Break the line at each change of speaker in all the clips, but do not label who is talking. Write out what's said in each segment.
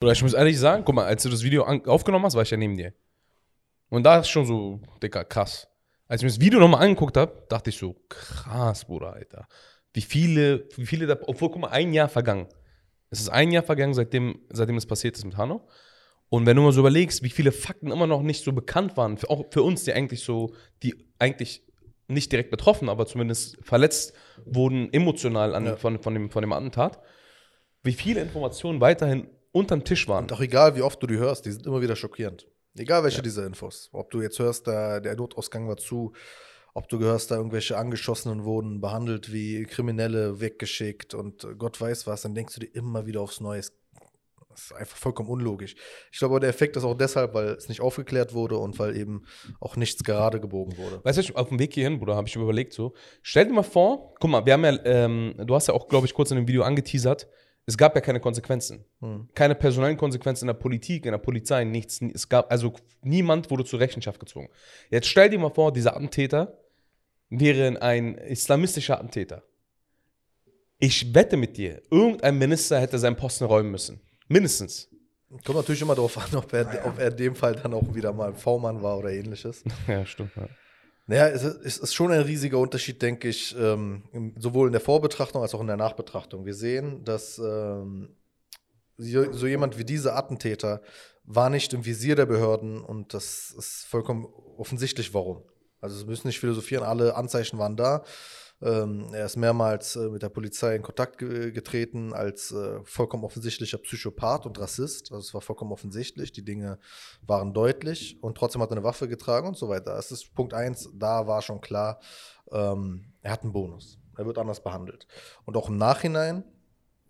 Bruder, ich muss ehrlich sagen, guck mal, als du das Video aufgenommen hast, war ich ja neben dir. Und da ist schon so, Dicker, krass. Als ich mir das Video nochmal angeguckt habe, dachte ich so, krass, Bruder, Alter. Wie viele, wie viele da, obwohl, guck mal, ein Jahr vergangen. Es ist ein Jahr vergangen, seitdem, seitdem es passiert ist mit Hanno. Und wenn du mal so überlegst, wie viele Fakten immer noch nicht so bekannt waren, für, auch für uns, die eigentlich so, die eigentlich nicht direkt betroffen, aber zumindest verletzt wurden emotional an,
Ja.
von, von, dem, von dem Attentat, wie viele Informationen weiterhin unterm Tisch waren.
Und auch egal, wie oft du die hörst, die sind immer wieder schockierend. Egal welche dieser Infos. Ob du jetzt hörst, da, der Notausgang war zu, ob du hörst, da irgendwelche Angeschossenen wurden behandelt wie Kriminelle, weggeschickt und äh, Gott weiß was, dann denkst du dir immer wieder aufs Neue. Das ist einfach vollkommen unlogisch. Ich glaube, der Effekt ist auch deshalb, weil es nicht aufgeklärt wurde und weil eben auch nichts gerade gebogen wurde.
Weißt du, auf dem Weg hierhin, Bruder, habe ich überlegt so. Stell dir mal vor, guck mal, wir haben ja, ähm, du hast ja auch, glaube ich, kurz in dem Video angeteasert, es gab ja keine Konsequenzen.
Hm.
Keine personellen Konsequenzen in der Politik, in der Polizei, nichts. Es gab, also niemand wurde zur Rechenschaft gezogen. Jetzt stell dir mal vor, dieser Attentäter wäre ein islamistischer Attentäter. Ich wette mit dir, irgendein Minister hätte seinen Posten räumen müssen. Mindestens.
Kommt natürlich immer darauf an, ob er, ob er in dem Fall dann auch wieder mal V-Mann war oder ähnliches.
Ja, stimmt. Ja.
Naja, es ist, es schon ein riesiger Unterschied, denke ich, ähm, sowohl in der Vorbetrachtung als auch in der Nachbetrachtung. Wir sehen, dass ähm, so, jemand wie dieser Attentäter war nicht im Visier der Behörden und das ist vollkommen offensichtlich, warum. Also wir müssen nicht philosophieren, alle Anzeichen waren da. Ähm, er ist mehrmals äh, mit der Polizei in Kontakt ge getreten als äh, vollkommen offensichtlicher Psychopath und Rassist. Also es war vollkommen offensichtlich, die Dinge waren deutlich und trotzdem hat er eine Waffe getragen und so weiter. Das ist Punkt eins, da war schon klar, ähm, er hat einen Bonus. Er wird anders behandelt. Und auch im Nachhinein,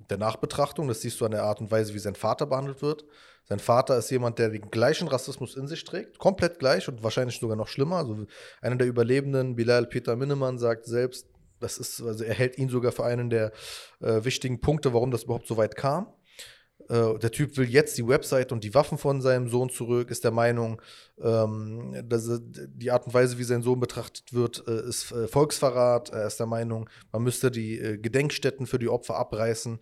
der Nachbetrachtung, das siehst du an der Art und Weise, wie sein Vater behandelt wird. Sein Vater ist jemand, der den gleichen Rassismus in sich trägt, komplett gleich und wahrscheinlich sogar noch schlimmer. Also einer der Überlebenden, Bilal Peter Minnemann, sagt selbst, das ist, also er hält ihn sogar für einen der äh, wichtigen Punkte, warum das überhaupt so weit kam. Äh, der Typ will jetzt die Website und die Waffen von seinem Sohn zurück, ist der Meinung, ähm, dass er, die Art und Weise, wie sein Sohn betrachtet wird, äh, ist äh, Volksverrat. Er ist der Meinung, man müsste die äh, Gedenkstätten für die Opfer abreißen.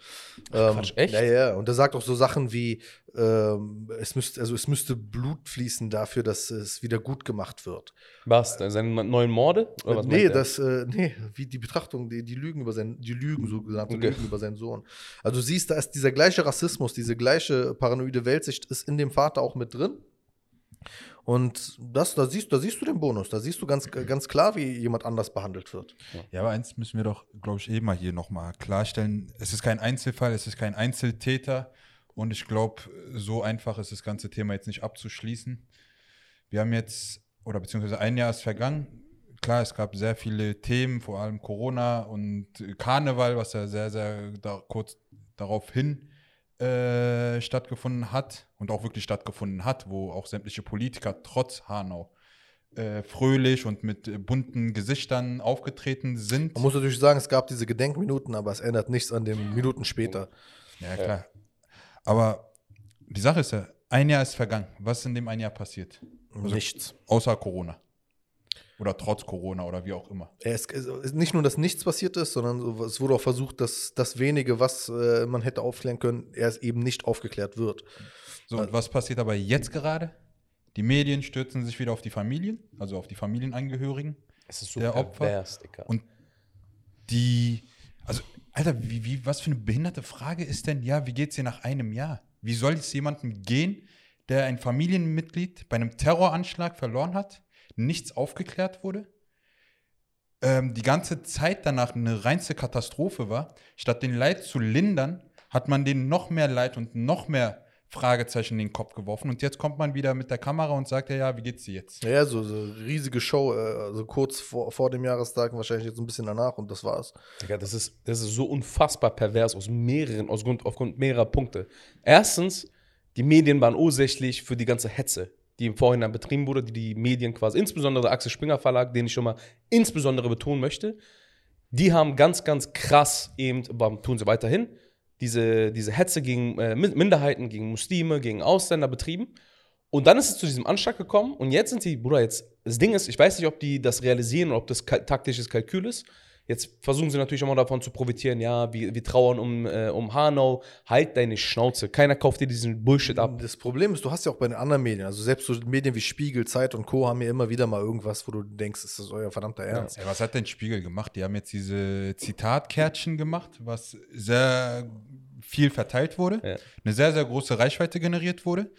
Ähm,
Quatsch, echt?
Ja, ja. Und er sagt auch so Sachen wie, ähm, es, müsste, also es müsste Blut fließen dafür, dass es wieder gut gemacht wird.
Was? Seine neuen Morde? Oder was
nee, das, äh, nee, wie die Betrachtung, die, die Lügen über sein, die Lügen, sogenannte
Okay.
Lügen über seinen Sohn. Also du siehst, da ist dieser gleiche Rassismus, diese gleiche paranoide Weltsicht ist in dem Vater auch mit drin. Und das, da siehst, da siehst du den Bonus, da siehst du ganz, ganz klar, wie jemand anders behandelt wird.
Ja, aber eins müssen wir doch, glaube ich, eh mal hier nochmal klarstellen. Es ist kein Einzelfall, es ist kein Einzeltäter. Und ich glaube, so einfach ist das ganze Thema jetzt nicht abzuschließen. Wir haben jetzt, oder beziehungsweise ein Jahr ist vergangen. Klar, es gab sehr viele Themen, vor allem Corona und Karneval, was ja sehr, sehr da, kurz darauf hin äh, stattgefunden hat und auch wirklich stattgefunden hat, wo auch sämtliche Politiker trotz Hanau äh, fröhlich und mit äh, bunten Gesichtern aufgetreten sind.
Man muss natürlich sagen, es gab diese Gedenkminuten, aber es ändert nichts an den Minuten später.
Ja, klar. Aber die Sache ist ja, ein Jahr ist vergangen. Was ist in dem ein Jahr passiert? Also
Nichts.
Außer Corona. Oder trotz Corona oder wie auch immer.
Es ist nicht nur, dass nichts passiert ist, sondern es wurde auch versucht, dass das wenige, was äh, man hätte aufklären können, erst eben nicht aufgeklärt wird.
So, und was passiert aber jetzt gerade? Die Medien stürzen sich wieder auf die Familien, also auf die Familienangehörigen.
Es ist so
der Opfer.
pervers.
Und die, Alter, wie, wie, was für eine behinderte Frage ist denn, ja, wie geht's dir nach einem Jahr? Wie soll es jemandem gehen, der ein Familienmitglied bei einem Terroranschlag verloren hat, nichts aufgeklärt wurde, ähm, die ganze Zeit danach eine reinste Katastrophe war, statt den Leid zu lindern, hat man denen noch mehr Leid und noch mehr Fragezeichen in den Kopf geworfen. Und jetzt kommt man wieder mit der Kamera und sagt, ja, ja, wie geht's dir jetzt?
Ja, so, so riesige Show, äh, also kurz vor, vor dem Jahrestag, wahrscheinlich jetzt ein bisschen danach und das war's.
Digga, das ist, das ist so unfassbar pervers aus mehreren, aus Grund, aufgrund mehrerer Punkte. Erstens, die Medien waren ursächlich für die ganze Hetze, die im Vorhinein betrieben wurde, die die Medien quasi, insbesondere der Axel Springer Verlag, den ich schon mal insbesondere betonen möchte, die haben ganz, ganz krass eben, tun sie weiterhin, diese, diese Hetze gegen äh, Min- Minderheiten, gegen Muslime, gegen Ausländer betrieben. Und dann ist es zu diesem Anschlag gekommen und jetzt sind die, Bruder, jetzt, das Ding ist, ich weiß nicht, ob die das realisieren oder ob das taktisches Kalkül ist. Jetzt versuchen sie natürlich immer davon zu profitieren, ja, wir, wir trauern um, äh, um Hanau. Halt deine Schnauze. Keiner kauft dir diesen Bullshit ab.
Das Problem ist, du hast ja auch bei den anderen Medien, also selbst so Medien wie Spiegel, Zeit und Co. haben ja immer wieder mal irgendwas, wo du denkst, ist das euer verdammter Ernst?
Ey, was hat denn Spiegel gemacht? Die haben jetzt diese Zitatkärtchen gemacht, was sehr viel verteilt wurde,
Ja.
eine sehr, sehr große Reichweite generiert wurde.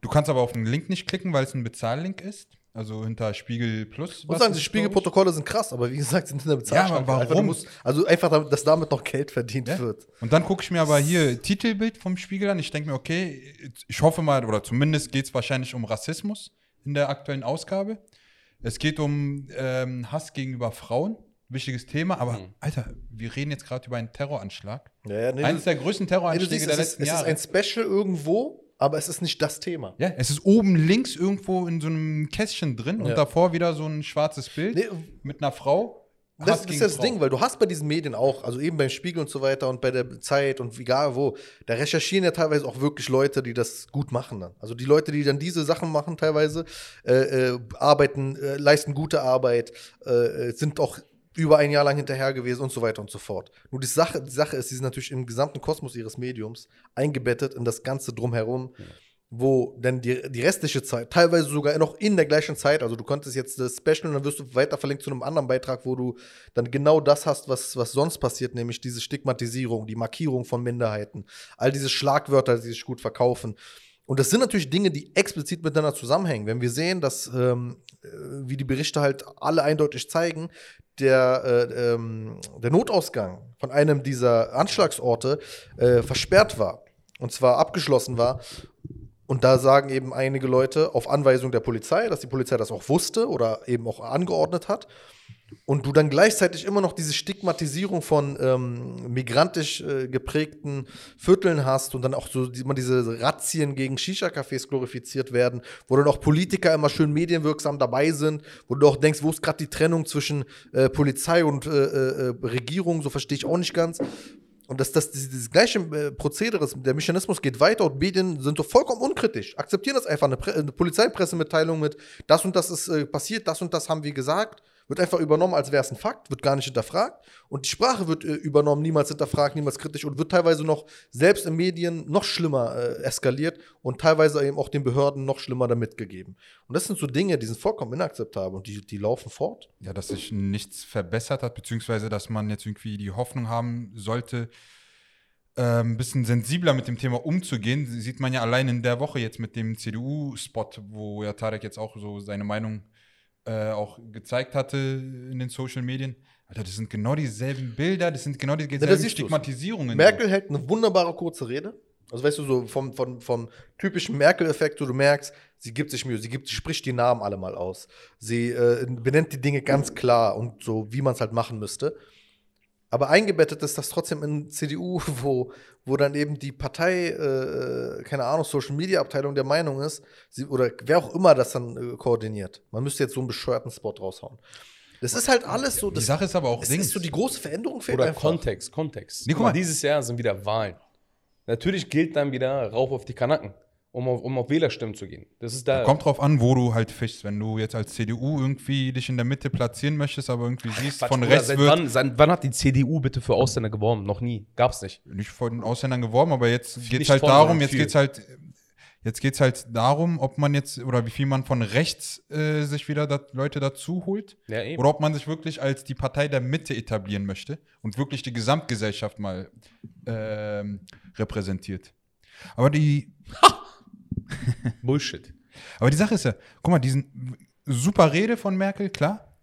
Du kannst aber auf den Link nicht klicken, weil es ein Bezahllink ist. Also hinter Spiegel Plus.
Ich muss sagen, die Spiegelprotokolle sind krass, aber wie gesagt, sind in der Bezahlschranke.
aber warum?
musst- also einfach, dass damit noch Geld verdient
Ja.
wird.
Und dann gucke ich mir aber hier Titelbild vom Spiegel an. Ich denke mir, okay, ich hoffe mal, oder zumindest geht es wahrscheinlich um Rassismus in der aktuellen Ausgabe. Es geht um ähm, Hass gegenüber Frauen. Wichtiges Thema, aber Alter, wir reden jetzt gerade über einen Terroranschlag.
Ja, ja, nee,
Eines der größten
nee,
Terroranschläge
siehst,
der letzten
es ist
Jahre.
ein Special irgendwo, aber es ist nicht das Thema.
Ja, es ist oben links irgendwo in so einem Kästchen drin
Ja.
und davor wieder so ein schwarzes Bild
Nee,
mit einer Frau.
Das, das ist das
Frau.
Ding, weil du hast bei diesen Medien auch, also eben beim Spiegel und so weiter und bei der Zeit und egal wo, da recherchieren ja teilweise auch wirklich Leute, die das gut machen dann. Also die Leute, die dann diese Sachen machen teilweise, äh, äh, arbeiten, äh, leisten gute Arbeit, äh, äh, sind auch über ein Jahr lang hinterher gewesen und so weiter und so fort. Nur die Sache, die Sache ist, sie sind natürlich im gesamten Kosmos ihres Mediums eingebettet in das Ganze drumherum, wo dann die, die restliche Zeit, teilweise sogar noch in der gleichen Zeit, also du konntest jetzt das Special und dann wirst du weiter verlinkt zu einem anderen Beitrag, wo du dann genau das hast, was, was sonst passiert, nämlich diese Stigmatisierung, die Markierung von Minderheiten, all diese Schlagwörter, die sich gut verkaufen. Und das sind natürlich Dinge, die explizit miteinander zusammenhängen. Wenn wir sehen, dass, ähm, äh, wie die Berichte halt alle eindeutig zeigen, der, äh, ähm, der Notausgang von einem dieser Anschlagsorte äh, versperrt war. Und zwar abgeschlossen war. Und da sagen eben einige Leute auf Anweisung der Polizei, dass die Polizei das auch wusste oder eben auch angeordnet hat. Und du dann gleichzeitig immer noch diese Stigmatisierung von ähm, migrantisch äh, geprägten Vierteln hast und dann auch so immer diese Razzien gegen Shisha-Cafés glorifiziert werden, wo dann auch Politiker immer schön medienwirksam dabei sind, wo du auch denkst, wo ist gerade die Trennung zwischen äh, Polizei und äh, äh, Regierung, so verstehe ich auch nicht ganz. Und das, das, dieses, dieses gleiche äh, Prozedere, das- der Mechanismus geht weiter und Medien sind doch vollkommen unkritisch. Akzeptieren das einfach. Eine, eine Polizeipressemitteilung mit, das und das ist äh, passiert, das und das haben wir gesagt, wird einfach übernommen, als wäre es ein Fakt, wird gar nicht hinterfragt. Und die Sprache wird äh, übernommen, niemals hinterfragt, niemals kritisch und wird teilweise noch selbst in Medien noch schlimmer äh, eskaliert und teilweise eben auch den Behörden noch schlimmer damit gegeben. Und das sind so Dinge, die sind vollkommen inakzeptabel und die, die laufen fort.
Ja, dass sich nichts verbessert hat, beziehungsweise dass man jetzt irgendwie die Hoffnung haben sollte, äh, ein bisschen sensibler mit dem Thema umzugehen. Sieht man ja allein in der Woche jetzt mit dem CDU-Spot, wo ja Tarek jetzt auch so seine Meinung äh, auch gezeigt hatte in den Social Medien. Alter, das sind genau dieselben Bilder, das sind genau dieselben
du's.
Stigmatisierungen.
Merkel hält eine wunderbare kurze Rede. Also weißt du, so vom, vom, vom typischen Merkel-Effekt, wo du merkst, sie gibt sich Mühe, sie gibt, sie spricht die Namen alle mal aus. Sie äh, benennt die Dinge ganz klar und so, wie man es halt machen müsste. Aber eingebettet ist das trotzdem in CDU, wo, wo dann eben die Partei, äh, keine Ahnung, Social Media Abteilung der Meinung ist, sie, oder wer auch immer das dann äh, koordiniert. Man müsste jetzt so einen bescheuerten Spot raushauen. Das ist halt alles so.
Die
Das,
Sache ist aber auch Dings.
ist so die große Veränderung fehlt
Oder
einfach.
Kontext, Kontext.
Nee, guck
mal. dieses Jahr sind wieder Wahlen. Natürlich gilt dann wieder Rauf auf die Kanaken, um auf, um auf Wählerstimmen zu gehen. Das ist da.
Kommt drauf an, wo du halt fischst. Wenn du jetzt als CDU irgendwie dich in der Mitte platzieren möchtest, aber irgendwie siehst,
Quatsch,
von
Bruder,
rechts
seit
wird
wann, seit wann hat die CDU bitte für Ausländer geworben? Noch nie. Gab's nicht.
nicht von Ausländern geworben, aber jetzt geht es
Nicht
halt darum, jetzt
für.
geht es halt, jetzt geht's halt darum, ob man jetzt oder wie viel man von rechts äh, sich wieder dat, Leute dazu holt
Ja, eben.
oder ob man sich wirklich als die Partei der Mitte etablieren möchte und wirklich die Gesamtgesellschaft mal ähm, repräsentiert. Aber die,
Bullshit.
aber die Sache ist ja, guck mal, diesen super Rede von Merkel, klar,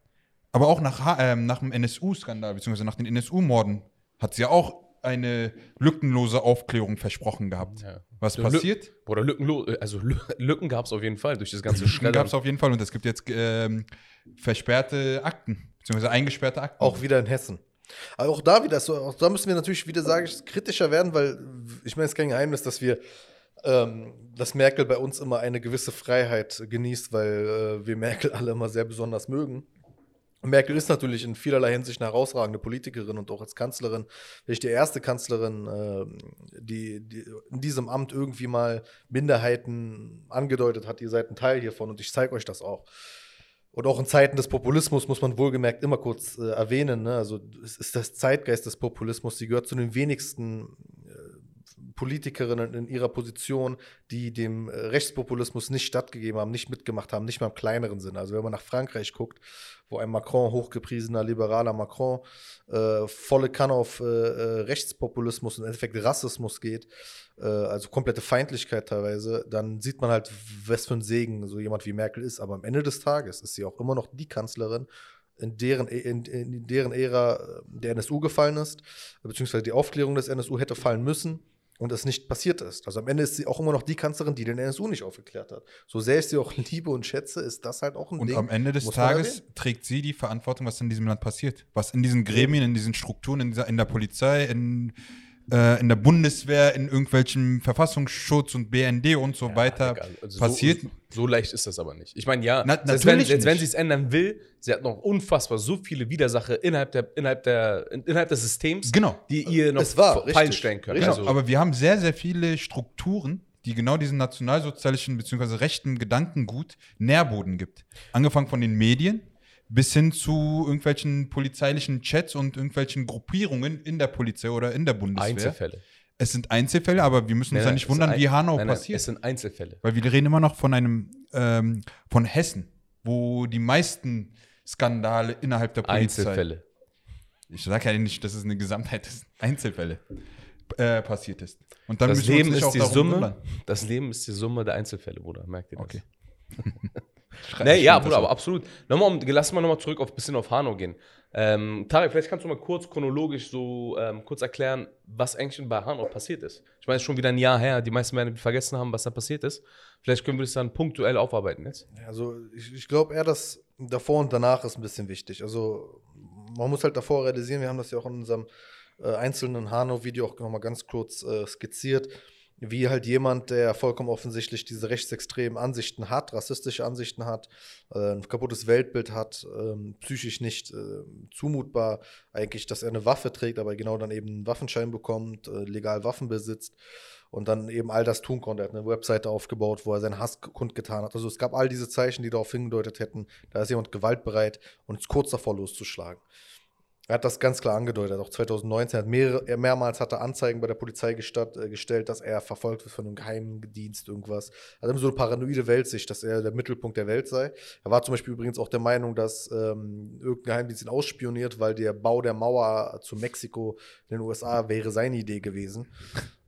aber auch nach, ähm, nach dem NSU-Skandal, beziehungsweise nach den NSU-Morden, hat sie ja auch eine lückenlose Aufklärung versprochen gehabt.
Ja.
Was
Lü-
passiert?
Oder Lücken, also Lü- Lücken gab's auf jeden Fall durch das ganze
Lücken
Schreddern.
gab es auf jeden Fall und es gibt jetzt ähm, versperrte Akten, beziehungsweise eingesperrte Akten.
Auch wieder in Hessen. Aber auch da wieder, so, auch da müssen wir natürlich wieder, sage ich, kritischer werden, weil ich meine, es ist kein Geheimnis, dass wir, ähm, dass Merkel bei uns immer eine gewisse Freiheit genießt, weil äh, wir Merkel alle immer sehr besonders mögen. Merkel ist natürlich in vielerlei Hinsicht eine herausragende Politikerin und auch als Kanzlerin, vielleicht die erste Kanzlerin, ähm, die, in diesem Amt irgendwie mal Minderheiten angedeutet hat, ihr seid ein Teil hiervon und ich zeige euch das auch. Und auch in Zeiten des Populismus muss man wohlgemerkt immer kurz äh, erwähnen. Ne? Also es ist das Zeitgeist des Populismus. Sie gehört zu den wenigsten Politikerinnen in ihrer Position, die dem äh, Rechtspopulismus nicht stattgegeben haben, nicht mitgemacht haben, nicht mal im kleineren Sinne. Also wenn man nach Frankreich guckt, wo ein Macron, hochgepriesener liberaler Macron, äh, volle Kanne auf äh, äh Rechtspopulismus und im Endeffekt Rassismus geht, äh, also komplette Feindlichkeit teilweise, dann sieht man halt, was für ein Segen so jemand wie Merkel ist. Aber am Ende des Tages ist sie auch immer noch die Kanzlerin, in deren, in, in deren Ära äh, der NSU gefallen ist, beziehungsweise die Aufklärung des NSU hätte fallen müssen und es nicht passiert ist. Also am Ende ist sie auch immer noch die Kanzlerin, die den NSU nicht aufgeklärt hat. So sehr ich sie auch liebe und schätze, ist das halt auch ein
und
Ding.
Und am Ende des Tages trägt sie die Verantwortung, was in diesem Land passiert. Was in diesen Gremien, in diesen Strukturen, in, dieser, in der Polizei, in äh, in der Bundeswehr, in irgendwelchen Verfassungsschutz und BND und so ja, weiter also passiert.
So, so, leicht ist das aber nicht. Ich meine, ja, Na, selbst wenn, selbst wenn sie es ändern will, sie hat noch unfassbar so viele Widersache innerhalb, der, innerhalb, der, innerhalb des Systems,
genau.
die ihr noch
fallen
stellen können.
Genau, also, aber wir haben sehr, sehr viele Strukturen, die genau diesen nationalsozialistischen bzw. rechten Gedankengut Nährboden gibt. Angefangen von den Medien, bis hin zu irgendwelchen polizeilichen Chats und irgendwelchen Gruppierungen in der Polizei oder in der Bundeswehr.
Einzelfälle.
Es sind Einzelfälle, aber wir müssen uns ja nicht wundern, ein, wie Hanau nein, nein, passiert.
Es sind Einzelfälle.
Weil wir reden immer noch von einem, ähm, von Hessen, wo die meisten Skandale innerhalb der Polizei.
Einzelfälle.
Ich sage ja nicht, dass es eine Gesamtheit ist. Einzelfälle äh, passiert ist. Und dann
das Leben ist die Summe. Wundern. Das Leben ist die Summe der Einzelfälle, Bruder. Merkt ihr das?
Okay.
nee, ja, Bruder, aber absolut. Nochmal, um, lass mal nochmal zurück auf ein bisschen auf Hanau gehen. Ähm, Tarek, vielleicht kannst du mal kurz chronologisch so ähm, kurz erklären, was eigentlich bei Hanau passiert ist. Ich meine, es ist schon wieder ein Jahr her, die meisten werden vergessen haben, was da passiert ist. Vielleicht können wir das dann punktuell aufarbeiten jetzt.
Also ich, ich glaube eher, dass davor und danach ist ein bisschen wichtig. Also man muss halt davor realisieren, wir haben das ja auch in unserem äh, einzelnen Hanau-Video auch nochmal ganz kurz äh, skizziert wie halt jemand, der vollkommen offensichtlich diese rechtsextremen Ansichten hat, rassistische Ansichten hat, äh, ein kaputtes Weltbild hat, äh, psychisch nicht äh, zumutbar, eigentlich, dass er eine Waffe trägt, aber genau dann eben einen Waffenschein bekommt, äh, legal Waffen besitzt und dann eben all das tun konnte. Er hat eine Webseite aufgebaut, wo er seinen Hass kundgetan hat. Also es gab all diese Zeichen, die darauf hingedeutet hätten, da ist jemand gewaltbereit und ist kurz davor loszuschlagen. Er hat das ganz klar angedeutet. Auch 2019 hat mehrere, mehrmals hat Anzeigen bei der Polizei gestatt, äh, gestellt, dass er verfolgt wird von einem Geheimdienst, irgendwas. Hat immer so eine paranoide Weltsicht, dass er der Mittelpunkt der Welt sei. Er war zum Beispiel übrigens auch der Meinung, dass ähm, irgendein Geheimdienst ihn ausspioniert, weil der Bau der Mauer zu Mexiko in den USA wäre seine Idee gewesen.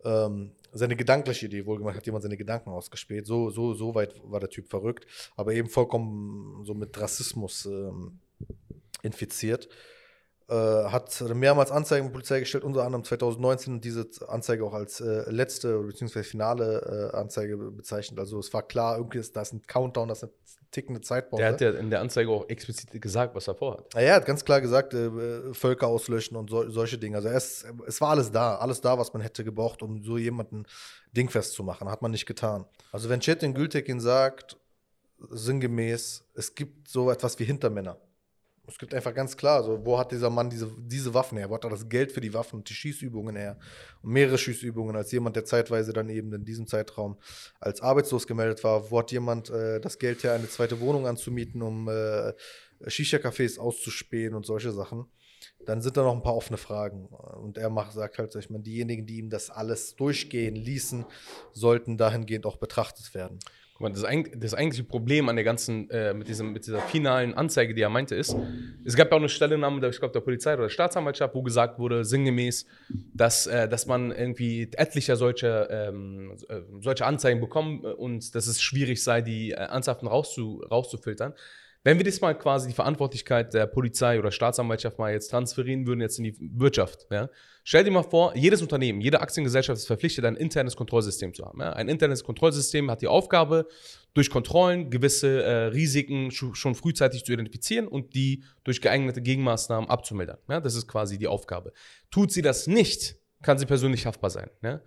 ähm, seine gedankliche Idee, wohlgemerkt hat jemand seine Gedanken ausgespäht. So, so, so weit war der Typ verrückt, aber eben vollkommen so mit Rassismus ähm, infiziert. Äh, hat mehrmals Anzeigen bei Polizei gestellt, unter anderem 2019 diese Anzeige auch als äh, letzte bzw. finale äh, Anzeige bezeichnet. Also es war klar, irgendwie ist das ein Countdown, das ist eine tickende Zeitbombe.
Der hat ja in der Anzeige auch explizit gesagt, was er vorhat.
Ja, er hat ganz klar gesagt, äh, Völker auslöschen und so, solche Dinge. Also es, es war alles da, alles da, was man hätte gebraucht, um so jemanden dingfest zu machen. Hat man nicht getan. Also wenn Chetin Gültekin sagt, sinngemäß, es gibt so etwas wie Hintermänner es gibt einfach ganz klar, so, wo hat dieser Mann diese, diese Waffen her? Wo hat er das Geld für die Waffen und die Schießübungen her? Und mehrere Schießübungen als jemand, der zeitweise dann eben in diesem Zeitraum als arbeitslos gemeldet war. Wo hat jemand äh, das Geld her, eine zweite Wohnung anzumieten, um äh, Shisha-Cafés auszuspähen und solche Sachen? Dann sind da noch ein paar offene Fragen. Und er macht, sagt halt, ich meine, diejenigen, die ihm das alles durchgehen ließen, sollten dahingehend auch betrachtet werden.
Das, das eigentliche Problem an der ganzen, äh, mit, diesem, mit dieser finalen Anzeige, die er meinte, ist, es gab ja auch eine Stellungnahme, ich glaube, der Polizei oder der Staatsanwaltschaft, wo gesagt wurde, sinngemäß, dass, äh, dass man irgendwie etlicher solcher ähm, äh, solche Anzeigen bekommt und dass es schwierig sei, die äh, Anzeigen rauszu, rauszufiltern. Wenn wir das mal quasi die Verantwortlichkeit der Polizei oder Staatsanwaltschaft mal jetzt transferieren würden, jetzt in die Wirtschaft, ja? stell dir mal vor, jedes Unternehmen, jede Aktiengesellschaft ist verpflichtet, ein internes Kontrollsystem zu haben. Ja? Ein internes Kontrollsystem hat die Aufgabe, durch Kontrollen gewisse äh, Risiken schon frühzeitig zu identifizieren und die durch geeignete Gegenmaßnahmen abzumildern. Ja? Das ist quasi die Aufgabe. Tut sie das nicht, kann sie persönlich haftbar sein. Ja?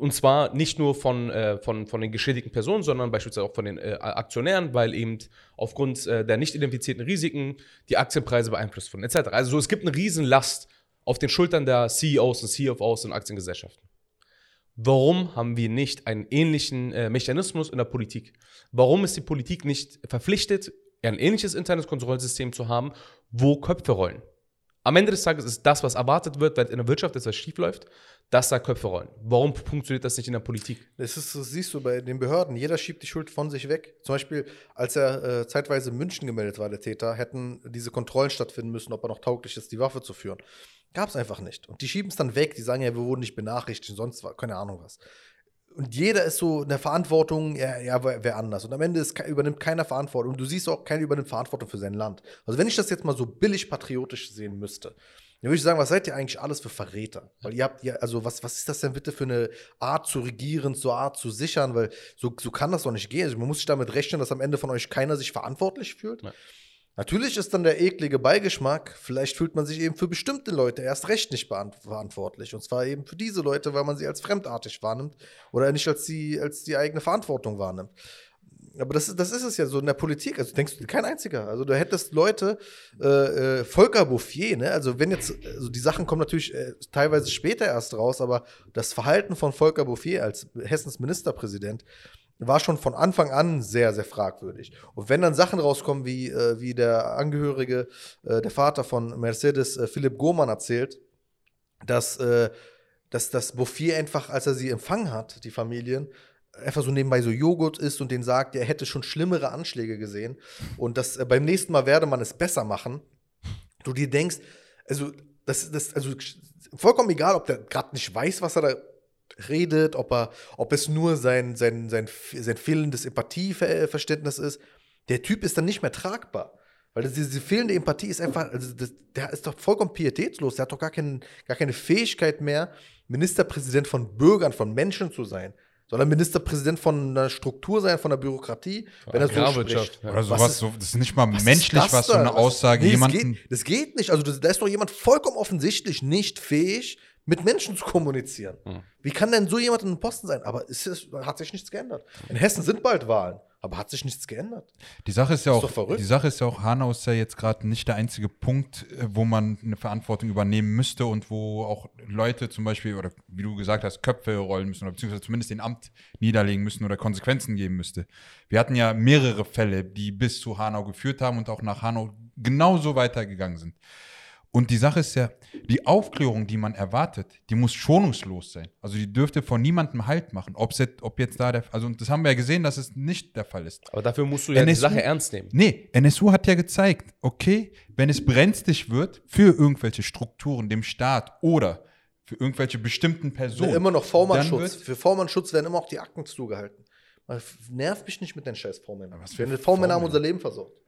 Und zwar nicht nur von, äh, von, von den geschädigten Personen, sondern beispielsweise auch von den äh, Aktionären, weil eben aufgrund äh, der nicht identifizierten Risiken die Aktienpreise beeinflusst wurden, etc. Also so, es gibt eine Riesenlast auf den Schultern der CEOs und CFOs und Aktiengesellschaften. Warum haben wir nicht einen ähnlichen äh, Mechanismus in der Politik? Warum ist die Politik nicht verpflichtet, ein ähnliches internes Kontrollsystem zu haben, wo Köpfe rollen. Am Ende des Tages ist das, was erwartet wird, wenn in der Wirtschaft etwas schief läuft, dass da Köpfe rollen. Warum funktioniert das nicht in der Politik?
Das, ist, das siehst du bei den Behörden. Jeder schiebt die Schuld von sich weg. Zum Beispiel, als er äh, zeitweise in München gemeldet war, der Täter, hätten diese Kontrollen stattfinden müssen, ob er noch tauglich ist, die Waffe zu führen. Gab es einfach nicht. Und die schieben es dann weg. Die sagen ja, wir wurden nicht benachrichtigt, sonst war, keine Ahnung was. Und jeder ist so in der Verantwortung, ja, ja wer, anders. Und am Ende ist, übernimmt keiner Verantwortung. Und du siehst auch, keiner übernimmt Verantwortung für sein Land. Also, wenn ich das jetzt mal so billig patriotisch sehen müsste, dann würde ich sagen, was seid ihr eigentlich alles für Verräter? Weil ihr habt ja, also was, was ist das denn bitte für eine Art zu regieren, so Art zu sichern? Weil so, so kann das doch nicht gehen. Also man muss sich damit rechnen, dass am Ende von euch keiner sich verantwortlich fühlt. Ja. Natürlich ist dann der eklige Beigeschmack, vielleicht fühlt man sich eben für bestimmte Leute erst recht nicht verantwortlich. Und zwar eben für diese Leute, weil man sie als fremdartig wahrnimmt oder nicht als die, als die eigene Verantwortung wahrnimmt. Aber das, das ist es ja so in der Politik. Also denkst du, kein einziger. Also du hättest Leute, äh, äh, Volker Bouffier, ne? Also wenn jetzt, also die Sachen kommen natürlich äh, teilweise später erst raus, aber das Verhalten von Volker Bouffier als Hessens Ministerpräsident, war schon von Anfang an sehr, sehr fragwürdig. Und wenn dann Sachen rauskommen, wie, äh, wie der Angehörige, äh, der Vater von Mercedes, äh, Philipp Gohmann, erzählt, dass, dass das Bouffier einfach, als er sie empfangen hat, die Familien, einfach so nebenbei so Joghurt isst und den sagt, er hätte schon schlimmere Anschläge gesehen und dass äh, beim nächsten Mal werde man es besser machen. Du dir denkst, also das, das, also vollkommen egal, ob der gerade nicht weiß, was er da redet, ob, er, ob es nur sein, sein, sein, sein fehlendes Empathieverständnis ist. Der Typ ist dann nicht mehr tragbar. Weil das, diese fehlende Empathie ist einfach, also das, der ist doch vollkommen pietätslos. Der hat doch gar, kein, gar keine Fähigkeit mehr, Ministerpräsident von Bürgern, von Menschen zu sein. Soll er Ministerpräsident von einer Struktur sein, von der Bürokratie, wenn er so spricht?
Oder sowas, so, das ist nicht mal was menschlich, was so eine Aussage nee, jemanden.
Das geht, das geht nicht. Also, da ist doch jemand vollkommen offensichtlich nicht fähig, mit Menschen zu kommunizieren. Mhm. Wie kann denn so jemand in einem Posten sein? Aber es ist, hat sich nichts geändert. In Hessen sind bald Wahlen, aber hat sich nichts geändert.
Die Sache ist ja ist auch, die Sache ist ja auch, Hanau ist ja jetzt gerade nicht der einzige Punkt, äh, wo man eine Verantwortung übernehmen müsste und wo auch Leute zum Beispiel, oder wie du gesagt hast, Köpfe rollen müssen oder beziehungsweise zumindest den Amt niederlegen müssen oder Konsequenzen geben müsste. Wir hatten ja mehrere Fälle, die bis zu Hanau geführt haben und auch nach Hanau genauso weitergegangen sind. Und die Sache ist ja, die Aufklärung, die man erwartet, die muss schonungslos sein. Also die dürfte von niemandem Halt machen. Ob's jetzt, ob jetzt da der, also das haben wir ja gesehen, dass es nicht der Fall ist.
Aber dafür musst du ja NSU, die Sache ernst nehmen.
Nee, NSU hat ja gezeigt, okay, wenn es brenzlig wird für irgendwelche Strukturen, dem Staat oder für irgendwelche bestimmten Personen.
Immer noch V-Mann-Schutz. Für V-Mann-Schutz werden immer auch die Akten zugehalten. Nerv mich nicht mit den scheiß V-Männern. V-Männer haben unser Leben versorgt.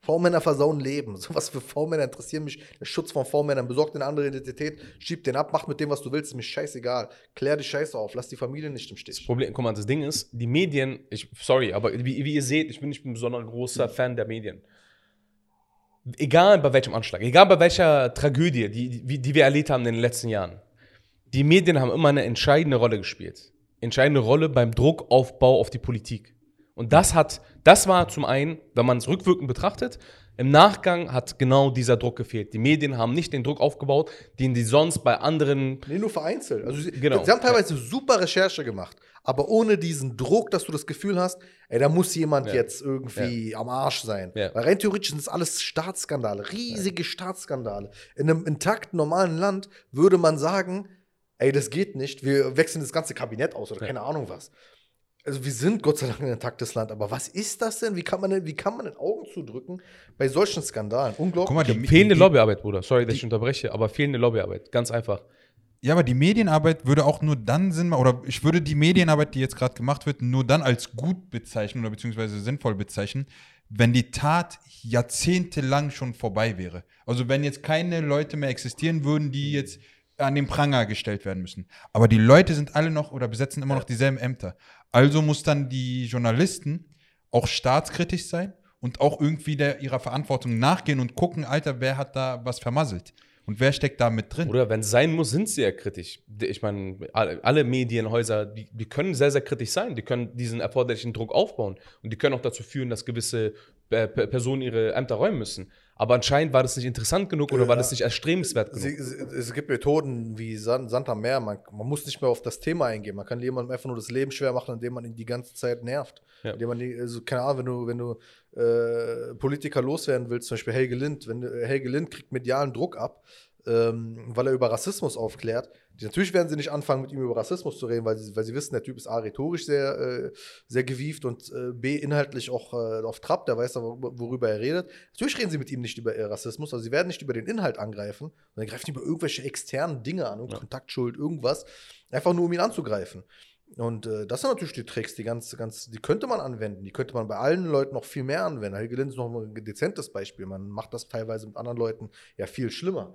V-Männer versauen Leben. So was für V-Männer interessieren mich. Der Schutz von V-Männern. Besorgt eine andere Identität, schieb den ab, mach mit dem, was du willst. Ist mir scheißegal. Klär die Scheiße auf. Lass die Familie nicht im Stich.
Das Problem, guck mal, das Ding ist, die Medien, ich, sorry, aber wie, wie ihr seht, ich bin nicht ein besonders großer Fan der Medien. Egal bei welchem Anschlag, egal bei welcher Tragödie, die, die, die wir erlebt haben in den letzten Jahren. Die Medien haben immer eine entscheidende Rolle gespielt. Entscheidende Rolle beim Druckaufbau auf die Politik. Und das hat, das war zum einen, wenn man es rückwirkend betrachtet, im Nachgang hat genau dieser Druck gefehlt. Die Medien haben nicht den Druck aufgebaut, den die sonst bei anderen.
Nee, nur vereinzelt. Also sie, genau. sie haben teilweise ja. super Recherche gemacht, aber ohne diesen Druck, dass du das Gefühl hast, ey, da muss jemand ja. jetzt irgendwie ja. am Arsch sein. Weil rein theoretisch sind es alles Staatsskandale, riesige Staatsskandale. In einem intakten, normalen Land würde man sagen, ey, das geht nicht, wir wechseln das ganze Kabinett aus oder keine Ahnung was also wir sind Gott sei Dank ein intaktes Land, aber was ist das denn? Wie kann man denn, wie kann man denn Augen zudrücken bei solchen Skandalen? Unglaublich. Guck
mal, die, fehlende die, Lobbyarbeit, Bruder. Sorry, dass ich unterbreche, aber fehlende Lobbyarbeit. Ganz einfach.
Ja, aber die Medienarbeit würde auch nur dann Sinn machen, oder ich würde die Medienarbeit, die jetzt gerade gemacht wird, nur dann als gut bezeichnen oder beziehungsweise sinnvoll bezeichnen, wenn die Tat jahrzehntelang schon vorbei wäre. Also wenn jetzt keine Leute mehr existieren würden, die jetzt an den Pranger gestellt werden müssen. Aber die Leute sind alle noch oder besetzen immer noch dieselben Ämter. Also muss dann die Journalisten auch staatskritisch sein und auch irgendwie der, ihrer Verantwortung nachgehen und gucken, Alter, wer hat da was vermasselt? Und wer steckt da mit drin?
Oder wenn es sein muss, sind sie ja kritisch. Ich meine, alle Medienhäuser, die, die, können sehr, sehr kritisch sein. Die können diesen erforderlichen Druck aufbauen. Und die können auch dazu führen, dass gewisse äh, Personen ihre Ämter räumen müssen. Aber anscheinend war das nicht interessant genug oder war das nicht erstrebenswert genug.
Es gibt Methoden wie Sand, am Meer. Man, man muss nicht mehr auf das Thema eingehen. Man kann jemandem einfach nur das Leben schwer machen, indem man ihn die ganze Zeit nervt.
Ja.
Indem man also, keine Ahnung, wenn du, wenn du äh, Politiker loswerden willst, zum Beispiel Helge Lind, wenn du- Helge Lind kriegt medialen Druck ab, ähm, weil er über Rassismus aufklärt. Die, natürlich werden sie nicht anfangen, mit ihm über Rassismus zu reden, weil sie, weil sie wissen, der Typ ist A, rhetorisch sehr, äh, sehr gewieft und äh, B, inhaltlich auch äh, auf Trab, der weiß, worüber, worüber er redet. Natürlich reden sie mit ihm nicht über äh, Rassismus, also sie werden nicht über den Inhalt angreifen, sondern greifen über irgendwelche externen Dinge an,
Ja.
Kontaktschuld, irgendwas, einfach nur um ihn anzugreifen. Und äh, das sind natürlich die Tricks, die ganz, ganz, die könnte man anwenden. Die könnte man bei allen Leuten noch viel mehr anwenden. Helge Lind ist noch ein dezentes Beispiel. Man macht das teilweise mit anderen Leuten ja viel schlimmer.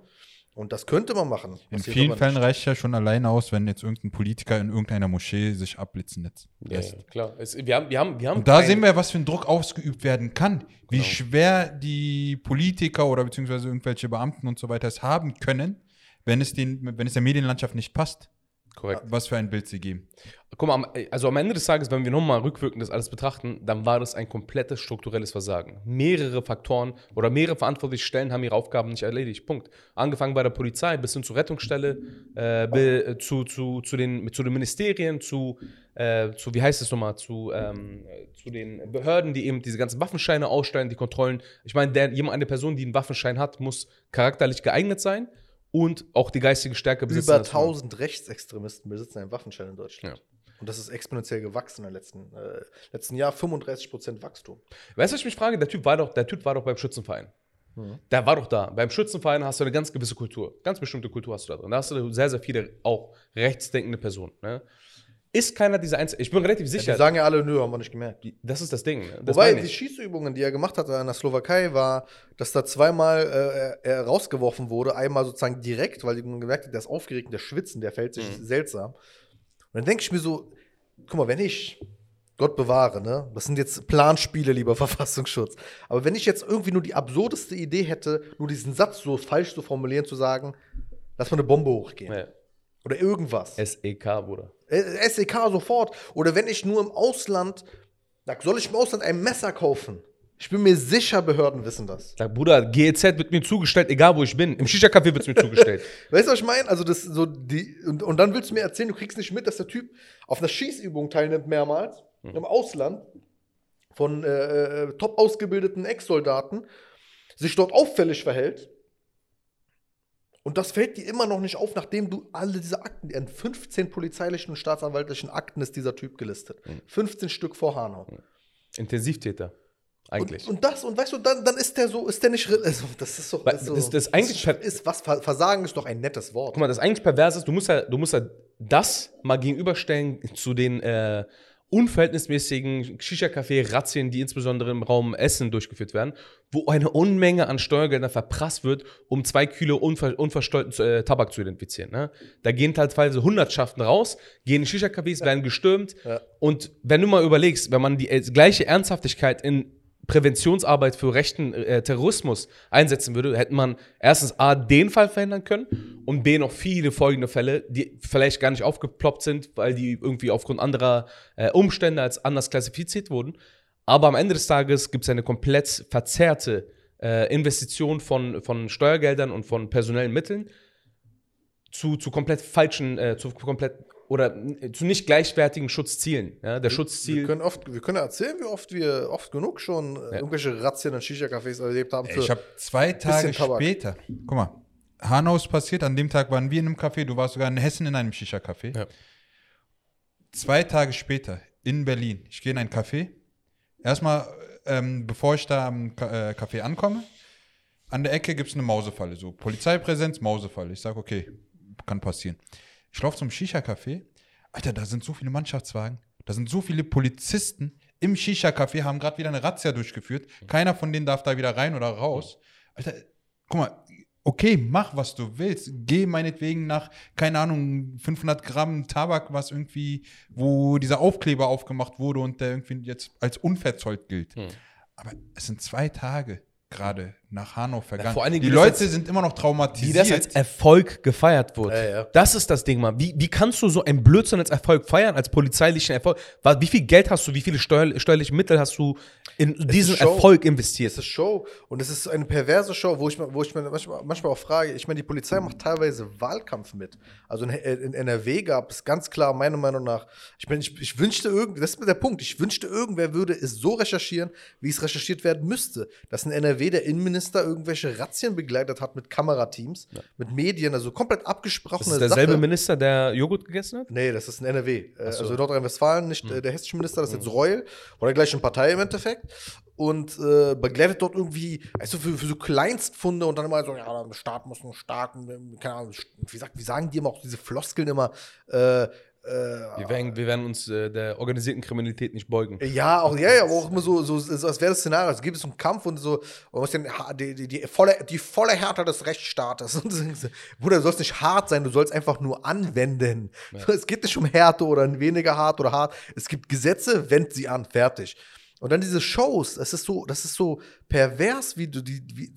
Und das könnte man machen.
In vielen Fällen
nicht.
reicht ja schon alleine aus, wenn jetzt irgendein Politiker in irgendeiner Moschee sich abblitzen lässt.
Ja, ja, klar. Es, wir haben, wir haben, wir haben
Und da sehen wir, was für ein Druck ausgeübt werden kann. Wie
Genau.
schwer die Politiker oder beziehungsweise irgendwelche Beamten und so weiter es haben können, wenn es, den, wenn es der Medienlandschaft nicht passt,
Korrekt.
was für ein Bild sie geben.
Guck mal, am- also am Ende des Tages, wenn wir nochmal rückwirkend das alles betrachten, dann war das ein komplettes strukturelles Versagen. Mehrere Faktoren oder mehrere verantwortliche Stellen haben ihre Aufgaben nicht erledigt. Punkt. Angefangen bei der Polizei bis hin zur Rettungsstelle, äh, äh, zu, zu, zu, den, zu den Ministerien, zu, äh, zu, wie heißt es nochmal, zu, ähm, äh, zu den Behörden, die eben diese ganzen Waffenscheine ausstellen, die Kontrollen. Ich meine, der, jemand, eine Person, die einen Waffenschein hat, muss charakterlich geeignet sein und auch die geistige Stärke besitzen.
Über
dass man-
1000 Rechtsextremisten besitzen einen Waffenschein in Deutschland. Und das ist exponentiell gewachsen im letzten, äh, letzten Jahr. 35% Wachstum.
Weißt du, was ich mich frage? Der Typ war doch, der typ war doch beim Schützenverein. Der war doch da. Beim Schützenverein hast du eine ganz gewisse Kultur. Ganz bestimmte Kultur hast du da drin. Da hast du sehr, sehr viele auch rechtsdenkende Personen. Ne? Ist keiner dieser Einzelnen. Ich bin relativ
Die
sicher.
sagen ja alle, nö, haben wir nicht gemerkt.
das ist das Ding. Ne? Das
Wobei die. Schießübungen, die er gemacht hat in der Slowakei, war, dass da zweimal äh, er rausgeworfen wurde. Einmal sozusagen direkt, weil man gemerkt hat, der ist aufgeregt, der Schwitzen, der fällt sich
Mhm.
seltsam. Und dann denke ich mir so, guck mal, wenn ich, Gott bewahre, ne? Das sind jetzt Planspiele, lieber Verfassungsschutz. Aber wenn ich jetzt irgendwie nur die absurdeste Idee hätte, nur diesen Satz so falsch zu formulieren, zu sagen, lass mal eine Bombe hochgehen.
Ja.
Oder irgendwas.
SEK, Bruder.
Äh, SEK sofort. Oder wenn ich nur im Ausland, soll ich im Ausland ein Messer kaufen? Ich bin mir sicher, Behörden wissen das.
Sag, Bruder, GEZ wird mir zugestellt, egal wo ich bin. Im Shisha-Café wird es mir zugestellt.
Weißt du, was ich meine? Also, das so die. Und, und dann willst du mir erzählen, du kriegst nicht mit, dass der Typ auf einer Schießübung teilnimmt, mehrmals, im Ausland, von äh, äh, top ausgebildeten Ex-Soldaten, sich dort auffällig verhält. Und das fällt dir immer noch nicht auf, nachdem du alle diese Akten, in 15 polizeilichen und staatsanwaltlichen Akten ist dieser Typ gelistet. 15 Stück vor Hanau.
Intensivtäter. Eigentlich.
Und, und das, und weißt du, dann, dann ist der so, ist der nicht. Also, das ist doch.
Weil
ist so,
das- das eigentlich-
ist, ist was, Ver- Versagen ist doch ein nettes Wort.
Guck mal, das eigentlich pervers ist, du musst ja, du musst ja das mal gegenüberstellen zu den äh, unverhältnismäßigen Shisha-Café-Razzien, die insbesondere im Raum Essen durchgeführt werden, wo eine Unmenge an Steuergeldern verprasst wird, um zwei Kilo unver unversteuerten äh, Tabak zu identifizieren. Ne? Da gehen teilweise Hundertschaften raus, gehen in Shisha-Cafés, werden gestürmt.
Ja.
Und wenn du mal überlegst, wenn man die äh, gleiche Ernsthaftigkeit in Präventionsarbeit für rechten äh, Terrorismus einsetzen würde, hätte man erstens A, den Fall verhindern können und B, noch viele folgende Fälle, die vielleicht gar nicht aufgeploppt sind, weil die irgendwie aufgrund anderer äh, Umstände als anders klassifiziert wurden. Aber am Ende des Tages gibt es eine komplett verzerrte äh, Investition von, von Steuergeldern und von personellen Mitteln zu, zu komplett falschen, äh, zu komplett oder zu nicht gleichwertigen Schutzzielen. Ja? Der
Wir
Schutzziel.
können, oft, wir können erzählen, wie oft wir oft genug schon äh, irgendwelche Razzien in Shisha-Cafés erlebt haben.
Ich habe zwei Tage später, guck mal, Hanau ist passiert, an dem Tag waren wir in einem Café, du warst sogar in Hessen in einem Shisha-Café.
Ja.
Zwei Tage später in Berlin, ich gehe in ein Café. Erstmal, ähm, bevor ich da am äh, Café ankomme, an der Ecke gibt es eine Mausefalle. So Polizeipräsenz, Mausefalle. Ich sage, okay, kann passieren. Ich laufe zum Shisha-Café. Alter, da sind so viele Mannschaftswagen. Da sind so viele Polizisten im Shisha-Café, haben gerade wieder eine Razzia durchgeführt. Keiner von denen darf da wieder rein oder raus. Alter, guck mal, okay, mach, was du willst. Geh meinetwegen nach, keine Ahnung, 500 Gramm Tabak, was irgendwie, wo dieser Aufkleber aufgemacht wurde und der irgendwie jetzt als unverzollt gilt.
Hm.
Aber es sind zwei Tage gerade nach Hanau vergangen.
vor allen Dingen,
die
wie das
Leute
als-
sind immer noch
Wie
traumatisiert.
das als Erfolg gefeiert wird.
Ja, ja.
Das ist das Ding, Mann. Wie, wie kannst du so einen Blödsinn als Erfolg feiern, als polizeilichen Erfolg? Wie viel Geld hast du, wie viele steuer, steuerliche Mittel hast du in diesen
Show.
Erfolg investiert?
Es ist Show und es ist eine perverse Show, wo ich, mir- wo ich mir manchmal, manchmal auch frage, ich meine, die Polizei macht teilweise Wahlkampf mit. Also in, in NRW gab es ganz klar, meiner Meinung nach, ich meine, ich, ich wünschte irgend, das ist der Punkt, ich wünschte, irgendwer würde es so recherchieren, wie es recherchiert werden müsste. Dass in NRW der Innenminister irgendwelche Razzien begleitet hat mit Kamerateams, mit Medien, also komplett abgesprochene
Das ist derselbe
Sache.
Minister, der Joghurt gegessen hat?
Nee, das ist in NRW. Äh,
so. Hm.
Also Nordrhein-Westfalen, nicht äh, der hessische Minister, das ist jetzt Reul oder der gleichen Partei im Endeffekt. Und äh, begleitet dort irgendwie, also für, für so Kleinstfunde und dann immer so, ja, der Staat muss einen starken, ähm, keine Ahnung, wie, sagt, wie sagen die immer auch diese Floskeln immer, äh, äh,
Wir werden, wir werden uns äh, der organisierten Kriminalität nicht beugen.
ja, auch, ja, ja, aber auch immer so, so, so als wäre das Szenario, es gibt es einen Kampf und so, man muss den, die, die, die, volle, die volle Härte des Rechtsstaates. So, Bruder, du sollst nicht hart sein, du sollst einfach nur anwenden. Es geht nicht um Härte oder weniger hart oder hart. Es gibt Gesetze, wend sie an, fertig. Und dann diese Shows, das ist so, das ist so pervers, wie du die, wie,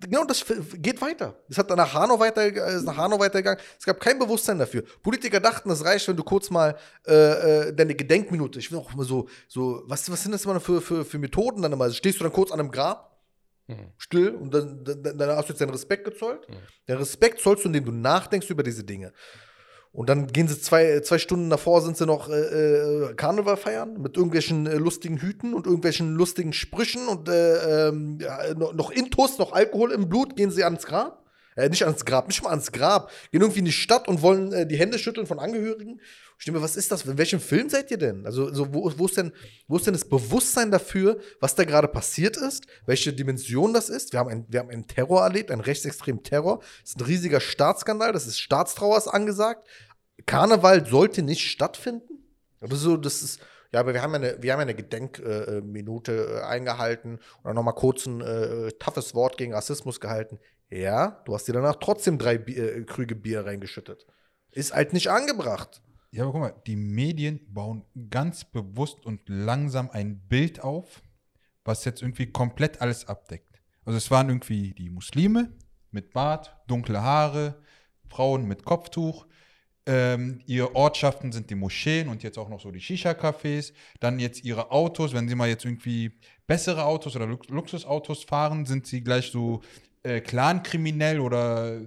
genau das geht weiter. Es hat dann nach Hanau weiter, ist nach Hanau weitergegangen. Es gab kein Bewusstsein dafür. Politiker dachten, es reicht, wenn du kurz mal äh, äh, deine Gedenkminute, ich will auch immer so, so, was, was sind das immer für, für, für Methoden dann immer? Stehst du dann kurz an einem Grab, still, und dann, dann, dann hast du jetzt deinen Respekt gezollt. Den Respekt zollst du, indem du nachdenkst über diese Dinge. Und dann gehen sie zwei, zwei Stunden davor, sind sie noch äh, äh, Karneval feiern mit irgendwelchen äh, lustigen Hüten und irgendwelchen lustigen Sprüchen und äh, ähm, ja, noch, noch Intus, noch Alkohol im Blut, gehen sie ans Grab. Äh, nicht ans Grab, nicht mal ans Grab. Gehen irgendwie in die Stadt und wollen äh, die Hände schütteln von Angehörigen. Ich denke mir, was ist das? In welchem Film seid ihr denn? Also, so, wo, wo, ist denn, wo ist denn das Bewusstsein dafür, was da gerade passiert ist, welche Dimension das ist? Wir haben, ein, wir haben einen Terror erlebt, einen rechtsextremen Terror. Das ist ein riesiger Staatsskandal, das ist Staatstrauer ist angesagt. Karneval sollte nicht stattfinden. Aber so, das ist, ja, aber wir haben ja eine, wir haben ja eine Gedenkminute äh, äh, eingehalten und dann nochmal kurz ein äh, toughes Wort gegen Rassismus gehalten. Ja, du hast dir danach trotzdem drei Bier, äh, Krüge Bier reingeschüttet. Ist halt nicht angebracht.
Ja, aber guck mal, die Medien bauen ganz bewusst und langsam ein Bild auf, was jetzt irgendwie komplett alles abdeckt. Also es waren irgendwie die Muslime mit Bart, dunkle Haare, Frauen mit Kopftuch. Ähm, ihre Ortschaften sind die Moscheen und jetzt auch noch so die Shisha-Cafés. Dann jetzt ihre Autos, wenn sie mal jetzt irgendwie bessere Autos oder Lux Luxusautos fahren, sind sie gleich so äh, Clan-kriminell oder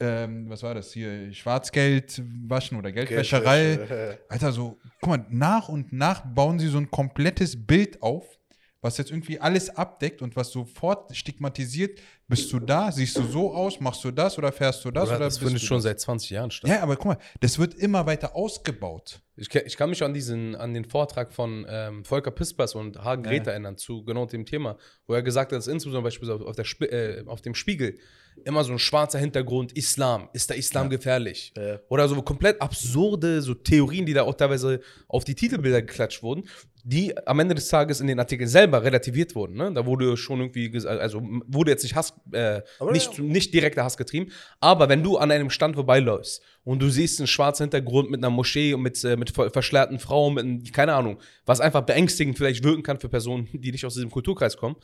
ähm, was war das hier? Schwarzgeld waschen oder Geldwäscherei.
Geldwäsche.
Alter, so, guck mal, nach und nach bauen sie so ein komplettes Bild auf, was jetzt irgendwie alles abdeckt und was sofort stigmatisiert. Bist du da? Siehst du so aus? Machst du das oder fährst du das?
Oder
oder
das
bist
findet
du
schon
das?
seit 20 Jahren statt.
Ja, aber guck mal, das wird immer weiter ausgebaut.
Ich, ich kann mich an diesen, an den Vortrag von ähm, Volker Pispers und Hagen Grete erinnern zu genau dem Thema, wo er gesagt hat, dass insbesondere beispielsweise auf, der Sp äh, auf dem Spiegel immer so ein schwarzer Hintergrund, Islam, ist der Islam gefährlich?
Ja.
Oder so komplett absurde so Theorien, die da auch teilweise auf die Titelbilder geklatscht wurden, die am Ende des Tages in den Artikeln selber relativiert wurden. Ne? Da wurde schon irgendwie, also wurde jetzt nicht Hass, äh, nicht, nicht direkter Hass getrieben, aber wenn du an einem Stand vorbeiläufst und du siehst einen schwarzen Hintergrund mit einer Moschee und mit, äh, mit ver- verschleierten Frauen, mit, keine Ahnung, was einfach beängstigend vielleicht wirken kann für Personen, die nicht aus diesem Kulturkreis kommen,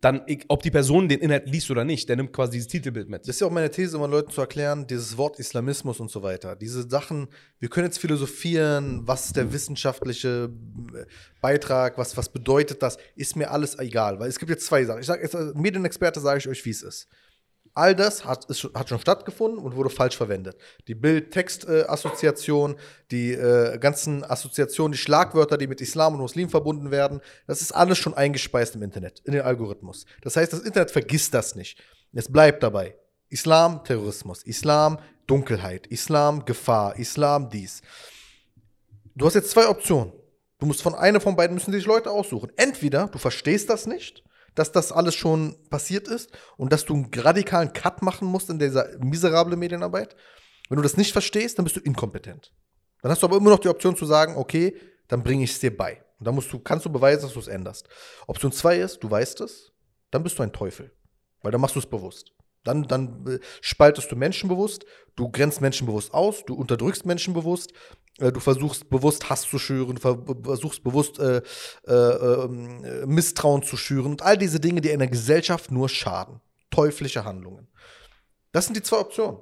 dann, ob die Person den Inhalt liest oder nicht, der nimmt quasi dieses Titelbild mit.
Das ist ja auch meine These, um Leuten zu erklären, dieses Wort Islamismus und so weiter. Diese Sachen, wir können jetzt philosophieren, was ist der wissenschaftliche äh, Beitrag, was, was bedeutet das, ist mir alles egal. Weil es gibt jetzt zwei Sachen. Ich sage als Medienexperte sage ich euch, wie es ist. All das hat, ist, schon- hat schon stattgefunden und wurde falsch verwendet. Die Bild-Text-Assoziation, die äh, ganzen Assoziationen, die Schlagwörter, die mit Islam und Muslim verbunden werden, das ist alles schon eingespeist im Internet, in den Algorithmus. Das heißt, das Internet vergisst das nicht. Es bleibt dabei. Islam, Terrorismus. Islam, Dunkelheit. Islam, Gefahr. Islam, dies. Du hast jetzt zwei Optionen. Du musst von einer von beiden müssen sich Leute aussuchen. Entweder du verstehst das nicht, dass das alles schon passiert ist und dass du einen radikalen Cut machen musst in dieser miserablen Medienarbeit. Wenn du das nicht verstehst, dann bist du inkompetent. Dann hast du aber immer noch die Option zu sagen, okay, dann bringe ich es dir bei. Und dann musst du, kannst du beweisen, dass du es änderst. Option 2 ist, du weißt es, dann bist du ein Teufel. Weil dann machst du es bewusst. Dann, dann äh, spaltest du Menschen bewusst, du grenzt Menschen bewusst aus, du unterdrückst Menschen bewusst, äh, du versuchst bewusst Hass zu schüren, du ver versuchst bewusst äh, äh, ähm, äh, Misstrauen zu schüren und all diese Dinge, die einer Gesellschaft nur schaden. Teuflische Handlungen. Das sind die zwei Optionen.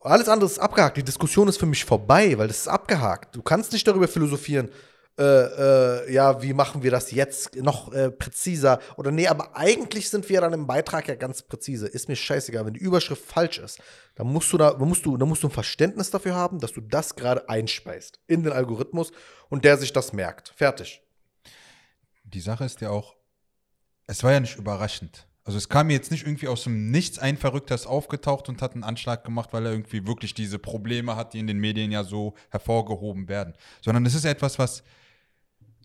Alles andere ist abgehakt. Die Diskussion ist für mich vorbei, weil das ist abgehakt. Du kannst nicht darüber philosophieren, äh, äh, ja, wie machen wir das jetzt noch äh, präziser? Oder nee, aber eigentlich sind wir dann im Beitrag ja ganz präzise. Ist mir scheißegal, wenn die Überschrift falsch ist, dann musst du da, musst du, dann musst du ein Verständnis dafür haben, dass du das gerade einspeist in den Algorithmus und der sich das merkt. Fertig.
Die Sache ist ja auch, es war ja nicht überraschend. Also es kam mir jetzt nicht irgendwie aus dem Nichts ein Verrückter ist aufgetaucht und hat einen Anschlag gemacht, weil er irgendwie wirklich diese Probleme hat, die in den Medien ja so hervorgehoben werden. Sondern es ist etwas, was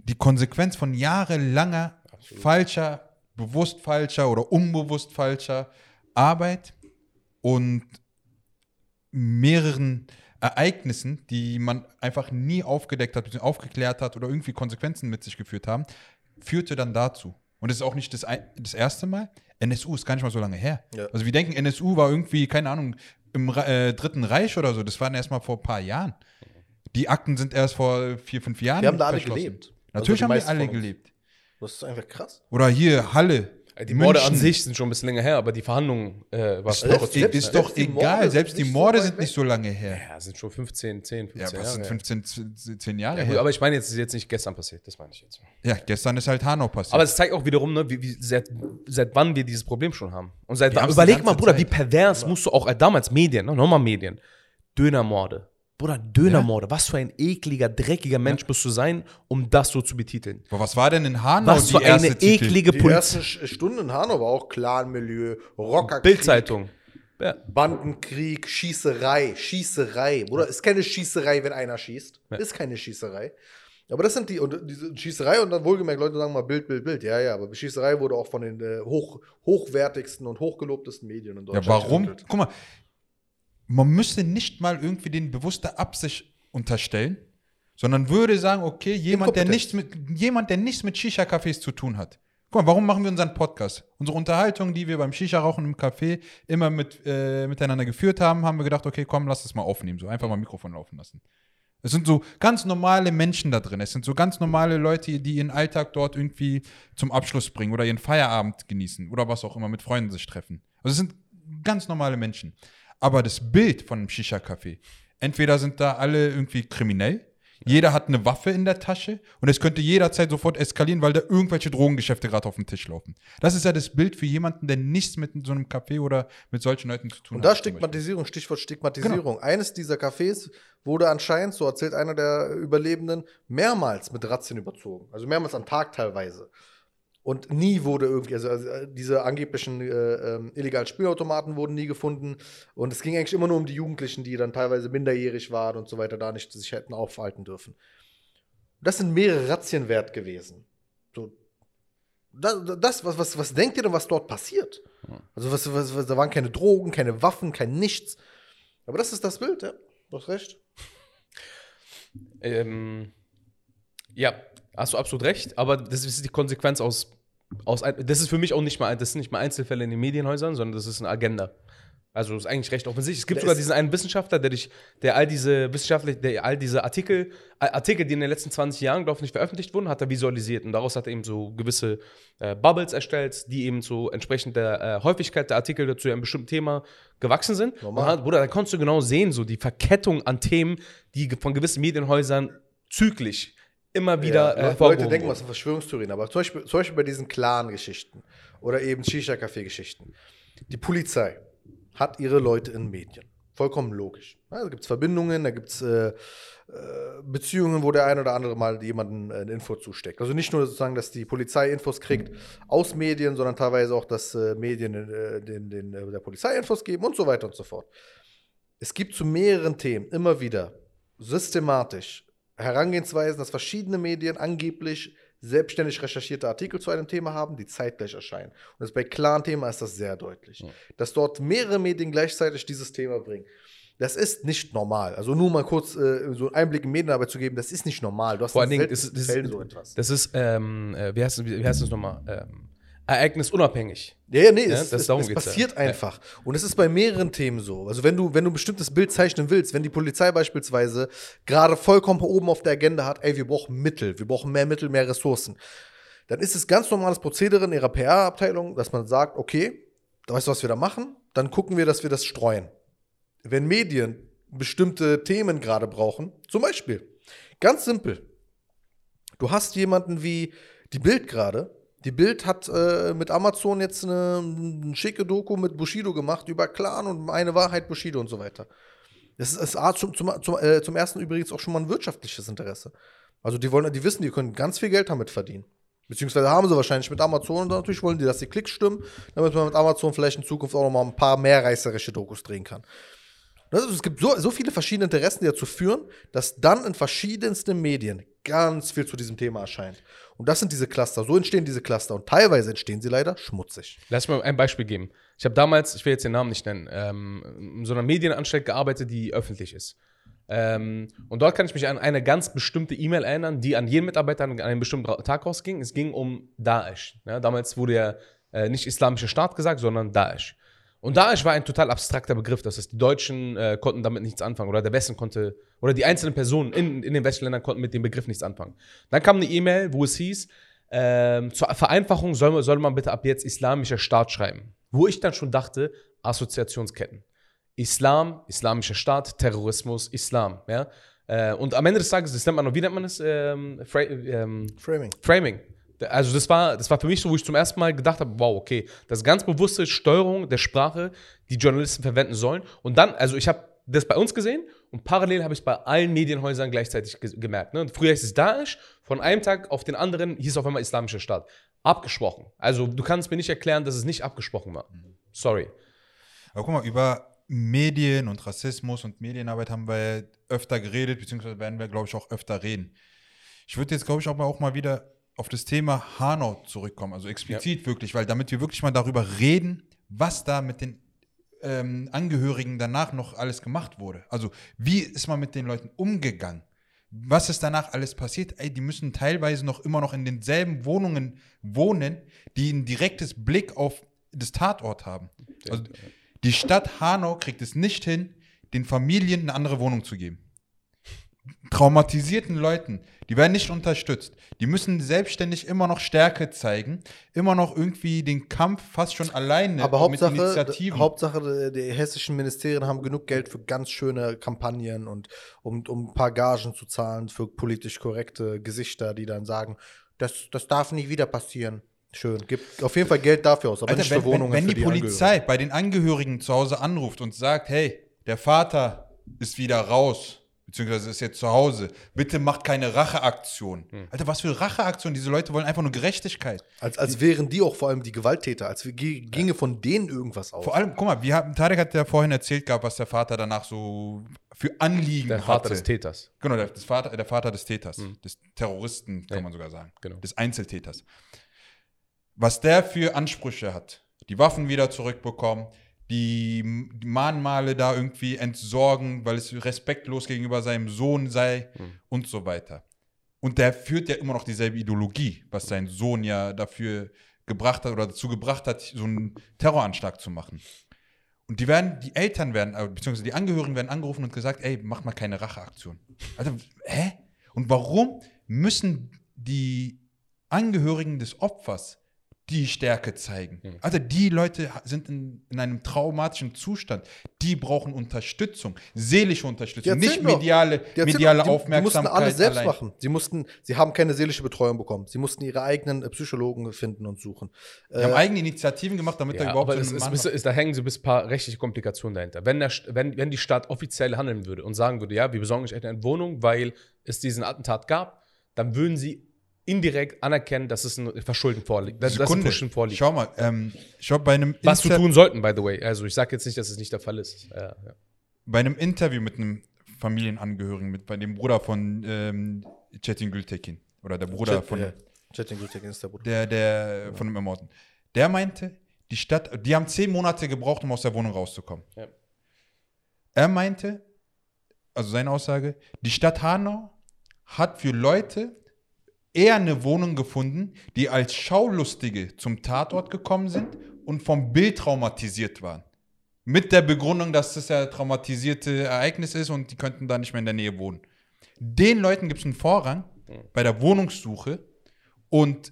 die Konsequenz von jahrelanger falscher, bewusst falscher oder unbewusst falscher Arbeit und mehreren Ereignissen, die man einfach nie aufgedeckt hat, aufgeklärt hat oder irgendwie Konsequenzen mit sich geführt haben, führte dann dazu. Und es ist auch nicht das, das erste Mal. NSU ist gar nicht mal so lange her.
Ja.
Also wir denken, NSU war irgendwie, keine Ahnung, im äh, Dritten Reich oder so. Das waren erst mal vor ein paar Jahren. Die Akten sind erst vor vier, fünf Jahren.
Wir haben da alle gelebt.
Natürlich
Also die
haben wir alle gelebt.
Das ist einfach krass.
Oder hier Halle.
Die Morde an
München.
sich sind schon ein bisschen länger her, aber die Verhandlungen äh, war
Ist
Selbst-
doch,
selbst-
ist
selbst
doch egal.
Morde
Selbst die Morde sind nicht so lange her.
Ja, sind schon 15, 10, 15
Ja, was
Jahre.
sind
her.
15, z- 10 Jahre
Ja,
her?
aber ich meine, jetzt ist jetzt nicht gestern passiert, das meine ich jetzt.
Ja, gestern ist halt Hanau passiert.
Aber es zeigt auch wiederum, ne, wie, wie, seit, seit wann wir dieses Problem schon haben. Und seit
Wir
wann, überleg mal, Bruder,
Zeit.
wie pervers musst du auch äh, damals Medien, ne, nochmal Medien, Dönermorde. Bruder, Dönermorde, was für ein ekliger, dreckiger Mensch musst du sein, um das so zu betiteln.
Aber was war denn in Hanau
Was für eine
Titel?
eklige
Die
Polizei.
ersten Sch- Stunden in Hanau war auch Clanmilieu, Rockerkrieg,
Bildzeitung. Ja.
Bandenkrieg, Schießerei, Schießerei. Bruder, ist keine Schießerei, wenn einer schießt.
Ja.
Ist keine Schießerei. Aber das sind die, und diese Schießerei und dann wohlgemerkt, Leute sagen mal Bild, Bild, Bild. Ja, ja, aber Schießerei wurde auch von den äh, hoch, hochwertigsten und hochgelobtesten Medien in
Ja,
Deutschland.
warum?
getitelt.
Guck mal, man müsste nicht mal irgendwie den bewusste Absicht unterstellen, sondern würde sagen, okay, jemand, der nichts mit, jemand, der nichts mit Shisha-Cafés zu tun hat. Guck mal, warum machen wir unseren Podcast? Unsere Unterhaltung, die wir beim Shisha-Rauchen im Café immer mit, äh, miteinander geführt haben, haben wir gedacht, okay, komm, lass es mal aufnehmen, so einfach mal Mikrofon laufen lassen. Es sind so ganz normale Menschen da drin. Es sind so ganz normale Leute, die ihren Alltag dort irgendwie zum Abschluss bringen oder ihren Feierabend genießen oder was auch immer, mit Freunden sich treffen. Also es sind ganz normale Menschen. Aber das Bild von einem Shisha-Café, entweder sind da alle irgendwie kriminell, jeder hat eine Waffe in der Tasche und es könnte jederzeit sofort eskalieren, weil da irgendwelche Drogengeschäfte gerade auf dem Tisch laufen. Das ist ja das Bild für jemanden, der nichts mit so einem Café oder mit solchen Leuten zu tun
Und da
hat. zum Beispiel.
Stigmatisierung, Stichwort Stigmatisierung. Eines dieser Cafés wurde anscheinend, so erzählt einer der Überlebenden, mehrmals mit Razzien überzogen. Also mehrmals am Tag teilweise. Und nie wurde irgendwie, also, also äh, diese angeblichen äh, ähm, illegalen Spielautomaten wurden nie gefunden. Und es ging eigentlich immer nur um die Jugendlichen, die dann teilweise minderjährig waren und so weiter, da nicht sich hätten aufhalten dürfen. Das sind mehrere Razzien wert gewesen. So, das, das was, was, was denkt ihr denn, was dort passiert? Also, was, was, was, da waren keine Drogen, keine Waffen, kein Nichts. Aber das ist das Bild, ja. Du hast recht.
Ähm, ja, hast du absolut recht, aber das ist die Konsequenz aus, aus ein- das ist für mich auch nicht mal, das sind nicht mal Einzelfälle in den Medienhäusern, sondern das ist eine Agenda. Also das ist eigentlich recht offensichtlich. Es gibt
Der
sogar diesen einen Wissenschaftler, der dich, der all diese wissenschaftlich, der all diese Artikel, äh, Artikel, die in den letzten 20 Jahren, glaube ich, nicht veröffentlicht wurden, hat er visualisiert und daraus hat er eben so gewisse äh, Bubbles erstellt, die eben so entsprechend der äh, Häufigkeit der Artikel zu einem bestimmten Thema gewachsen sind.
Normal.
Und Bruder, da konntest du genau sehen, so die Verkettung an Themen, die von gewissen Medienhäusern zyklisch immer wieder
ja,
äh,
Leute denken, was sind Verschwörungstheorien. Aber zum Beispiel, zum Beispiel bei diesen Clan-Geschichten oder eben Shisha-Café-Geschichten. Die Polizei hat ihre Leute in Medien. Vollkommen logisch. Ja, da gibt es Verbindungen, da gibt es äh, äh, Beziehungen, wo der ein oder andere mal jemanden äh, eine Info zusteckt. Also nicht nur sozusagen, dass die Polizei Infos kriegt aus Medien, sondern teilweise auch, dass äh, Medien äh, den, den, äh, der Polizei Infos geben und so weiter und so fort. Es gibt zu mehreren Themen immer wieder systematisch Herangehensweisen, dass verschiedene Medien angeblich selbstständig recherchierte Artikel zu einem Thema haben, die zeitgleich erscheinen. Und das bei Clan-Thema ist das sehr deutlich. Dass dort mehrere Medien gleichzeitig dieses Thema bringen. Das ist nicht normal. Also nur mal kurz äh, so einen Einblick in Medienarbeit zu geben, das ist nicht normal. Du hast
Vor allen
in
Dingen, ist, das
so etwas.
das ist ähm, äh, wie heißt, wie heißt das nochmal? Ähm, ereignisunabhängig.
Ja, ja, nee,
Ja,
es,
das-
es, es
ja.
passiert
Ja.
einfach. Und es ist bei mehreren Themen so. Also wenn du, wenn du ein bestimmtes Bild zeichnen willst, wenn die Polizei beispielsweise gerade vollkommen oben auf der Agenda hat, ey, wir brauchen Mittel, wir brauchen mehr Mittel, mehr Ressourcen, dann ist es ganz normales Prozedere in ihrer PR-Abteilung, dass man sagt, okay, weißt du, was wir da machen? Dann gucken wir, dass wir das streuen. Wenn Medien bestimmte Themen gerade brauchen, zum Beispiel, ganz simpel, du hast jemanden wie die Bild gerade. Die Bild hat äh, mit Amazon jetzt eine, eine schicke Doku mit Bushido gemacht über Clan und eine Wahrheit Bushido und so weiter. Das ist, ist zum, zum, zum, äh, zum ersten übrigens auch schon mal ein wirtschaftliches Interesse. Also die wollen, die wissen, die können ganz viel Geld damit verdienen. Beziehungsweise haben sie wahrscheinlich mit Amazon und natürlich wollen die, dass die Klicks stimmen, damit man mit Amazon vielleicht in Zukunft auch noch mal ein paar mehr reißerische Dokus drehen kann. Es gibt so, so viele verschiedene Interessen, die dazu führen, dass dann in verschiedensten Medien ganz viel zu diesem Thema erscheint. Und das sind diese Cluster. So entstehen diese Cluster. Und teilweise entstehen sie leider schmutzig.
Lass mir ein Beispiel geben. Ich habe damals, ich will jetzt den Namen nicht nennen, ähm, in so einer Medienanstalt gearbeitet, die öffentlich ist. Ähm, und dort kann ich mich an eine ganz bestimmte E-Mail erinnern, die an jeden Mitarbeiter an einem bestimmten Tag rausging. Es ging um Daesh. Ja, damals wurde ja äh, nicht Islamischer Staat gesagt, sondern Daesh. Und Daesh war ein total abstrakter Begriff. Das heißt, die Deutschen äh, konnten damit nichts anfangen oder der Westen konnte, oder die einzelnen Personen in, in den westlichen Ländern konnten mit dem Begriff nichts anfangen. Dann kam eine E-Mail, wo es hieß, ähm, zur Vereinfachung soll, man- soll man bitte ab jetzt Islamischer Staat schreiben. Wo ich dann schon dachte, Assoziationsketten. Islam, Islamischer Staat, Terrorismus, Islam. Ja? Äh, und am Ende des Tages, das nennt man noch, wie nennt man das? Ähm, Fra ähm,
Framing.
Framing. Also das war, das war für mich so, wo ich zum ersten Mal gedacht habe, wow, okay, das ist ganz bewusste Steuerung der Sprache, die Journalisten verwenden sollen. Und dann, also ich habe das bei uns gesehen und parallel habe ich es bei allen Medienhäusern gleichzeitig ge gemerkt. Ne? Früher hieß es Daesh, von einem Tag auf den anderen hieß es auf einmal Islamischer Staat. Abgesprochen. Also du kannst mir nicht erklären, dass es nicht abgesprochen war. Sorry.
Aber guck mal, über Medien und Rassismus und Medienarbeit haben wir öfter geredet, beziehungsweise werden wir, glaube ich, auch öfter reden. Ich würde jetzt, glaube ich, auch mal, auch mal wieder auf das Thema Hanau zurückkommen, also explizit wirklich, weil damit wir wirklich mal darüber reden, was da mit den ähm, Angehörigen danach noch alles gemacht wurde. Also wie ist man mit den Leuten umgegangen? Was ist danach alles passiert? Ey, die müssen teilweise noch immer noch in denselben Wohnungen wohnen, die ein direktes Blick auf das Tatort haben. Also die Stadt Hanau kriegt es nicht hin, den Familien eine andere Wohnung zu geben. Traumatisierten Leuten, die werden nicht unterstützt. Die müssen selbstständig immer noch Stärke zeigen, immer noch irgendwie den Kampf fast schon alleine
Aber
mit
Hauptsache,
Initiativen.
Hauptsache, die hessischen Ministerien haben genug Geld für ganz schöne Kampagnen und um, um ein paar Gagen zu zahlen für politisch korrekte Gesichter, die dann sagen, das, das darf nicht wieder passieren. Schön. Gibt auf jeden Fall Geld dafür aus, aber
Alter,
nicht
wenn,
für Wohnungen.
wenn, wenn
für
die Polizei bei den Angehörigen zu Hause anruft und sagt, hey, der Vater ist wieder raus, beziehungsweise ist jetzt zu Hause, bitte macht keine Racheaktion.
Hm.
Alter, was für Racheaktion? Diese Leute wollen einfach nur Gerechtigkeit.
Als, als wären die auch vor allem die Gewalttäter, als ge- ginge von denen irgendwas aus.
Vor allem, guck mal, wir haben, Tarek hat ja vorhin erzählt gehabt, was der Vater danach so für Anliegen
Der Vater
hatte.
des Täters.
Genau, der, das Vater, der Vater des Täters, des Terroristen, kann
Ja.
man sogar sagen.
Genau.
Des Einzeltäters. Was der für Ansprüche hat, die Waffen wieder zurückbekommen, die, Mahnmale da irgendwie entsorgen, weil es respektlos gegenüber seinem Sohn sei und so weiter. Und der führt ja immer noch dieselbe Ideologie, was sein Sohn ja dafür gebracht hat oder dazu gebracht hat, so einen Terroranschlag zu machen. Und die werden, die Eltern werden, äh, beziehungsweise die Angehörigen werden angerufen und gesagt, ey, mach mal keine Racheaktion. Also, hä? Und warum müssen die Angehörigen des Opfers die Stärke zeigen?
Mhm.
Also die Leute sind in, in einem traumatischen Zustand. Die brauchen Unterstützung, seelische Unterstützung, nicht
doch.
mediale, mediale
doch, die,
Aufmerksamkeit.
mussten alles selbst
allein.
machen. Sie mussten, sie haben keine seelische Betreuung bekommen. Sie mussten ihre eigenen äh, Psychologen finden und suchen.
Die haben
Äh,
eigene Initiativen gemacht, damit da
Ja,
überhaupt
aber
so
es
ein
ist,
Mann-
ist, ist, da hängen so bis ein paar rechtliche Komplikationen dahinter. Wenn, der, wenn, wenn die Stadt offiziell handeln würde und sagen würde, ja, wir besorgen euch eine Wohnung, weil es diesen Attentat gab, dann würden sie indirekt anerkennen, dass es ein Verschulden vorliegt. Dass, dass ein
Sekunde.
Vorliegt.
Schau mal, ähm, ich habe bei einem
Was
Inter-
tun sollten, by the way. Also ich sage jetzt nicht, dass es nicht der Fall ist. Ja, ja.
bei einem Interview mit einem Familienangehörigen, mit bei dem Bruder von ähm, Çetin Gültekin oder der Bruder
Chat-
von
ja, Chatting Gültekin ist der Bruder.
der der von dem Ermorden. Der meinte, die Stadt, die haben zehn Monate gebraucht, um aus der Wohnung rauszukommen.
Ja.
Er meinte, also seine Aussage, die Stadt Hanau hat für Leute eher eine Wohnung gefunden, die als Schaulustige zum Tatort gekommen sind und vom Bild traumatisiert waren. Mit der Begründung, dass das ja traumatisierte Ereignis ist und die könnten da nicht mehr in der Nähe wohnen. Den Leuten gibt es einen Vorrang bei der Wohnungssuche und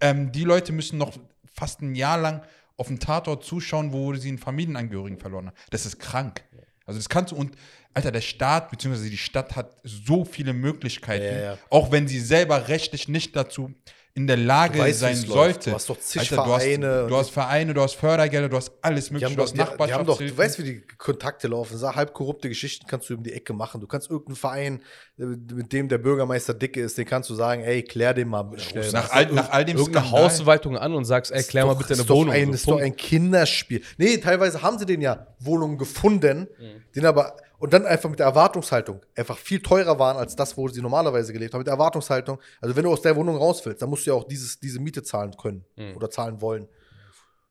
ähm, die Leute müssen noch fast ein Jahr lang auf den Tatort zuschauen, wo sie einen Familienangehörigen verloren haben. Das ist krank. Also das kannst du und Alter, der Staat bzw. die Stadt hat so viele Möglichkeiten,
Ja, ja.
auch wenn sie selber rechtlich nicht dazu in der Lage
Du weißt,
sein
wie es läuft.
sollte.
Du hast doch zig
Alter, du hast,
Vereine
du hast Vereine, du hast Fördergelder, du hast alles mögliche, du
doch,
hast
die, die haben doch, du weißt, wie die Kontakte laufen. Sag, halb korrupte Geschichten kannst du um die Ecke machen. Du kannst irgendeinen Verein, äh, mit dem der Bürgermeister dicke ist, den kannst du sagen, ey, klär den mal schnell.
nach, all, nach all dem
Irgendeine
Skandal-
Hausverwaltung an und sagst, ey, klär mal bitte eine Wohnung.
Ein,
So,
ist doch ein Kinderspiel. Nee, teilweise haben sie den ja Wohnungen gefunden,
Mhm.
den aber und dann einfach mit der Erwartungshaltung einfach viel teurer waren als das, wo sie normalerweise gelebt haben. Mit der Erwartungshaltung, also wenn du aus der Wohnung raus willst, dann musst du ja auch dieses, diese Miete zahlen können
Mhm.
oder zahlen wollen.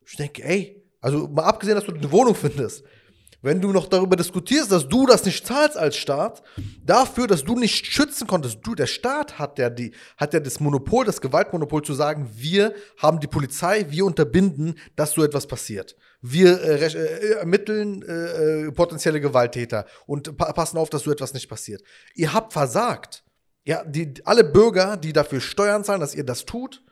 Ich denke, ey, also mal abgesehen, dass du eine Wohnung findest, wenn du noch darüber diskutierst, dass du das nicht zahlst als Staat, dafür, dass du nicht schützen konntest, du, der Staat hat ja die, hat ja das Monopol, das Gewaltmonopol zu sagen, wir haben die Polizei, wir unterbinden, dass so etwas passiert. Wir äh, recht- äh, ermitteln äh, äh, potenzielle Gewalttäter und pa passen auf, dass so etwas nicht passiert. Ihr habt versagt. Ja, die, alle Bürger, die dafür Steuern zahlen, dass ihr das tut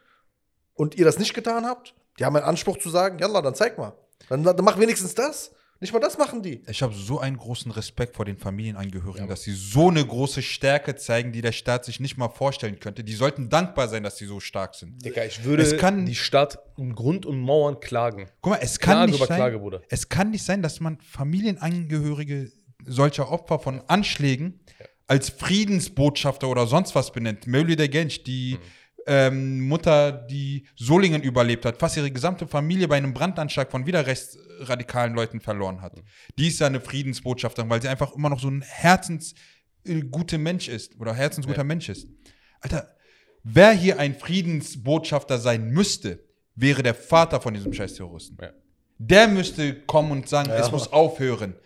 und ihr das nicht getan habt, die haben einen Anspruch zu sagen, ja, dann zeig mal. Dann, dann mach wenigstens das. Nicht mal das machen die.
Ich habe so einen großen Respekt vor den Familienangehörigen, dass sie so eine große Stärke zeigen, die der Staat sich nicht mal vorstellen könnte. Die sollten dankbar sein, dass sie so stark sind.
Digga, ich würde
Es kann-
die Stadt um Grund und Mauern klagen.
Guck mal, es kann, nicht sein,
Klage, Bruder.
es kann nicht sein, dass man Familienangehörige solcher Opfer von Anschlägen als Friedensbotschafter oder sonst was benennt. Mevlüt der Genç, die ähm, Mutter, die Solingen überlebt hat, fast ihre gesamte Familie bei einem Brandanschlag von wieder rechtsradikalen Leuten verloren hat. Die ist ja eine Friedensbotschafterin, weil sie einfach immer noch so ein herzensguter Mensch ist oder herzensguter
Ja.
Mensch ist. Alter, wer hier ein Friedensbotschafter sein müsste, wäre der Vater von diesem scheiß Terroristen.
Ja.
Der müsste kommen und sagen,
Ja.
es muss aufhören.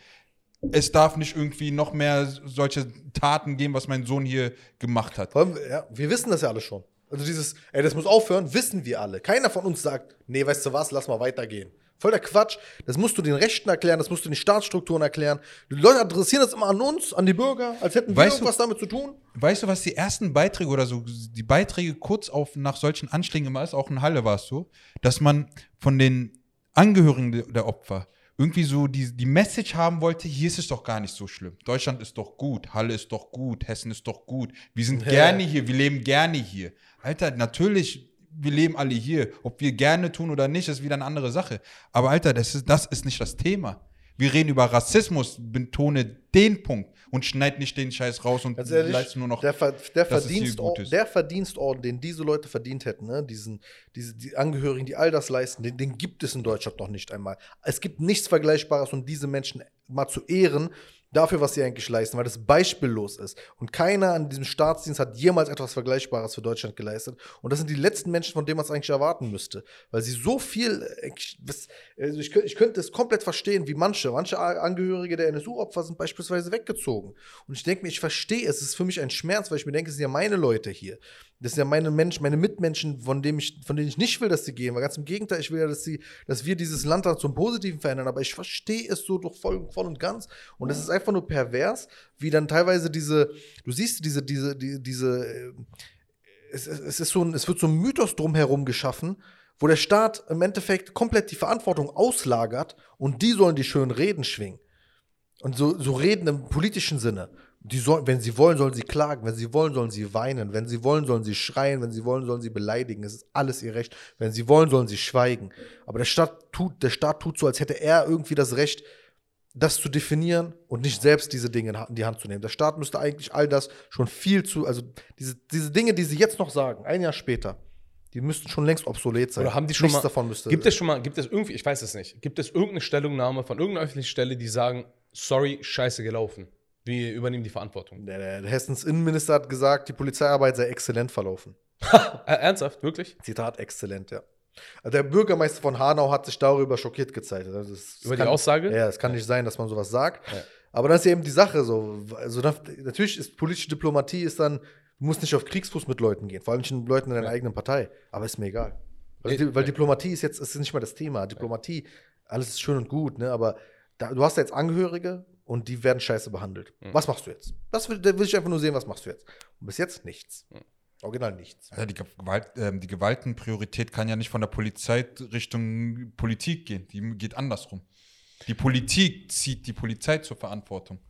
Es darf nicht irgendwie noch mehr solche Taten geben, was mein Sohn hier gemacht hat.
Allem, ja, wir wissen das ja alle schon. Also dieses, ey, das muss aufhören, wissen wir alle. Keiner von uns sagt, nee, weißt du was, lass mal weitergehen. Voll der Quatsch. Das musst du den Rechten erklären, das musst du den Staatsstrukturen erklären. Die Leute adressieren das immer an uns, an die Bürger, als hätten wir
Weißt du-
irgendwas damit zu tun.
Weißt du, was die ersten Beiträge oder so, die Beiträge kurz auf nach solchen Anschlägen immer ist, auch in Halle war es so, dass man von den Angehörigen de- der Opfer irgendwie so die, die Message haben wollte, hier ist es doch gar nicht so schlimm. Deutschland ist doch gut, Halle ist doch gut, Hessen ist doch gut. Wir sind
Ja.
gerne hier, wir leben gerne hier. Alter, natürlich, wir leben alle hier. Ob wir gerne tun oder nicht, ist wieder eine andere Sache. Aber Alter, das ist, das ist nicht das Thema. Wir reden über Rassismus, betone den Punkt und schneid nicht den Scheiß raus und
ehrlich,
leist nur noch.
der, Ver der, Verdienstorden, der Verdienstorden, den diese Leute verdient hätten, ne? Diesen, diese, die Angehörigen, die all das leisten, den, den gibt es in Deutschland noch nicht einmal. Es gibt nichts Vergleichbares, um diese Menschen mal zu ehren, dafür, was sie eigentlich leisten, weil das beispiellos ist. Und keiner an diesem Staatsdienst hat jemals etwas Vergleichbares für Deutschland geleistet. Und das sind die letzten Menschen, von denen man es eigentlich erwarten müsste. Weil sie so viel, äh, also ich, ich könnte es komplett verstehen, wie manche, manche Angehörige der NSU-Opfer sind beispielsweise weggezogen. Und ich denke mir, ich verstehe es. Es ist für mich ein Schmerz, weil ich mir denke, es sind ja meine Leute hier. Das sind ja meine Menschen, meine Mitmenschen, von, dem ich, von denen ich nicht will, dass sie gehen. Weil ganz im Gegenteil, ich will ja, dass, sie, dass wir dieses Land dann zum Positiven verändern. Aber ich verstehe es so doch voll, voll und ganz. Und es ist einfach nur pervers, wie dann teilweise diese, du siehst diese, diese, die, diese, äh, es, es, ist so ein, es wird so ein Mythos drumherum geschaffen, wo der Staat im Endeffekt komplett die Verantwortung auslagert und die sollen die schönen Reden schwingen. Und so, so reden im politischen Sinne. Die sollen, wenn sie wollen, sollen sie klagen. Wenn sie wollen, sollen sie weinen. Wenn sie wollen, sollen sie schreien. Wenn sie wollen, sollen sie beleidigen. Es ist alles ihr Recht. Wenn sie wollen, sollen sie schweigen. Aber der Staat tut, der Staat tut so, als hätte er irgendwie das Recht, das zu definieren und nicht selbst diese Dinge in die Hand zu nehmen. Der Staat müsste eigentlich all das schon viel zu, also diese, diese Dinge, die sie jetzt noch sagen, ein Jahr später, die müssten schon längst obsolet sein.
Oder haben die schon
Nichts
mal,
davon müsste.
gibt es schon mal, gibt es irgendwie, ich weiß es nicht, gibt es irgendeine Stellungnahme von irgendeiner öffentlichen Stelle, die sagen, sorry, scheiße gelaufen. Wir übernehmen die Verantwortung.
der, der, der Hessens Innenminister hat gesagt, die Polizeiarbeit sei exzellent verlaufen.
Ernsthaft, wirklich?
Zitat exzellent, ja. Also Der Bürgermeister von Hanau hat sich darüber schockiert gezeigt. Also das, das
Über die
kann,
Aussage?
Ja, es kann nicht sein, dass man sowas sagt.
Ja.
Aber das ist ja eben die Sache so. Also natürlich ist politische Diplomatie ist dann Du musst nicht auf Kriegsfuß mit Leuten gehen, vor allem nicht mit Leuten in deiner
Ja.
eigenen Partei. Aber ist mir egal. Weil,
Nee,
die, weil
ja.
Diplomatie ist jetzt ist nicht mal das Thema. Diplomatie, alles ist schön und gut, ne? Aber da, du hast ja jetzt Angehörige und die werden scheiße behandelt.
Mhm.
Was machst du jetzt? Das will, da will ich einfach nur sehen, was machst du jetzt? Und bis jetzt nichts.
Mhm.
Original nichts.
Ja, die, Gewalt, ähm, die Gewaltenpriorität kann ja nicht von der Polizei Richtung Politik gehen. Die geht andersrum. Die Politik zieht die Polizei zur Verantwortung.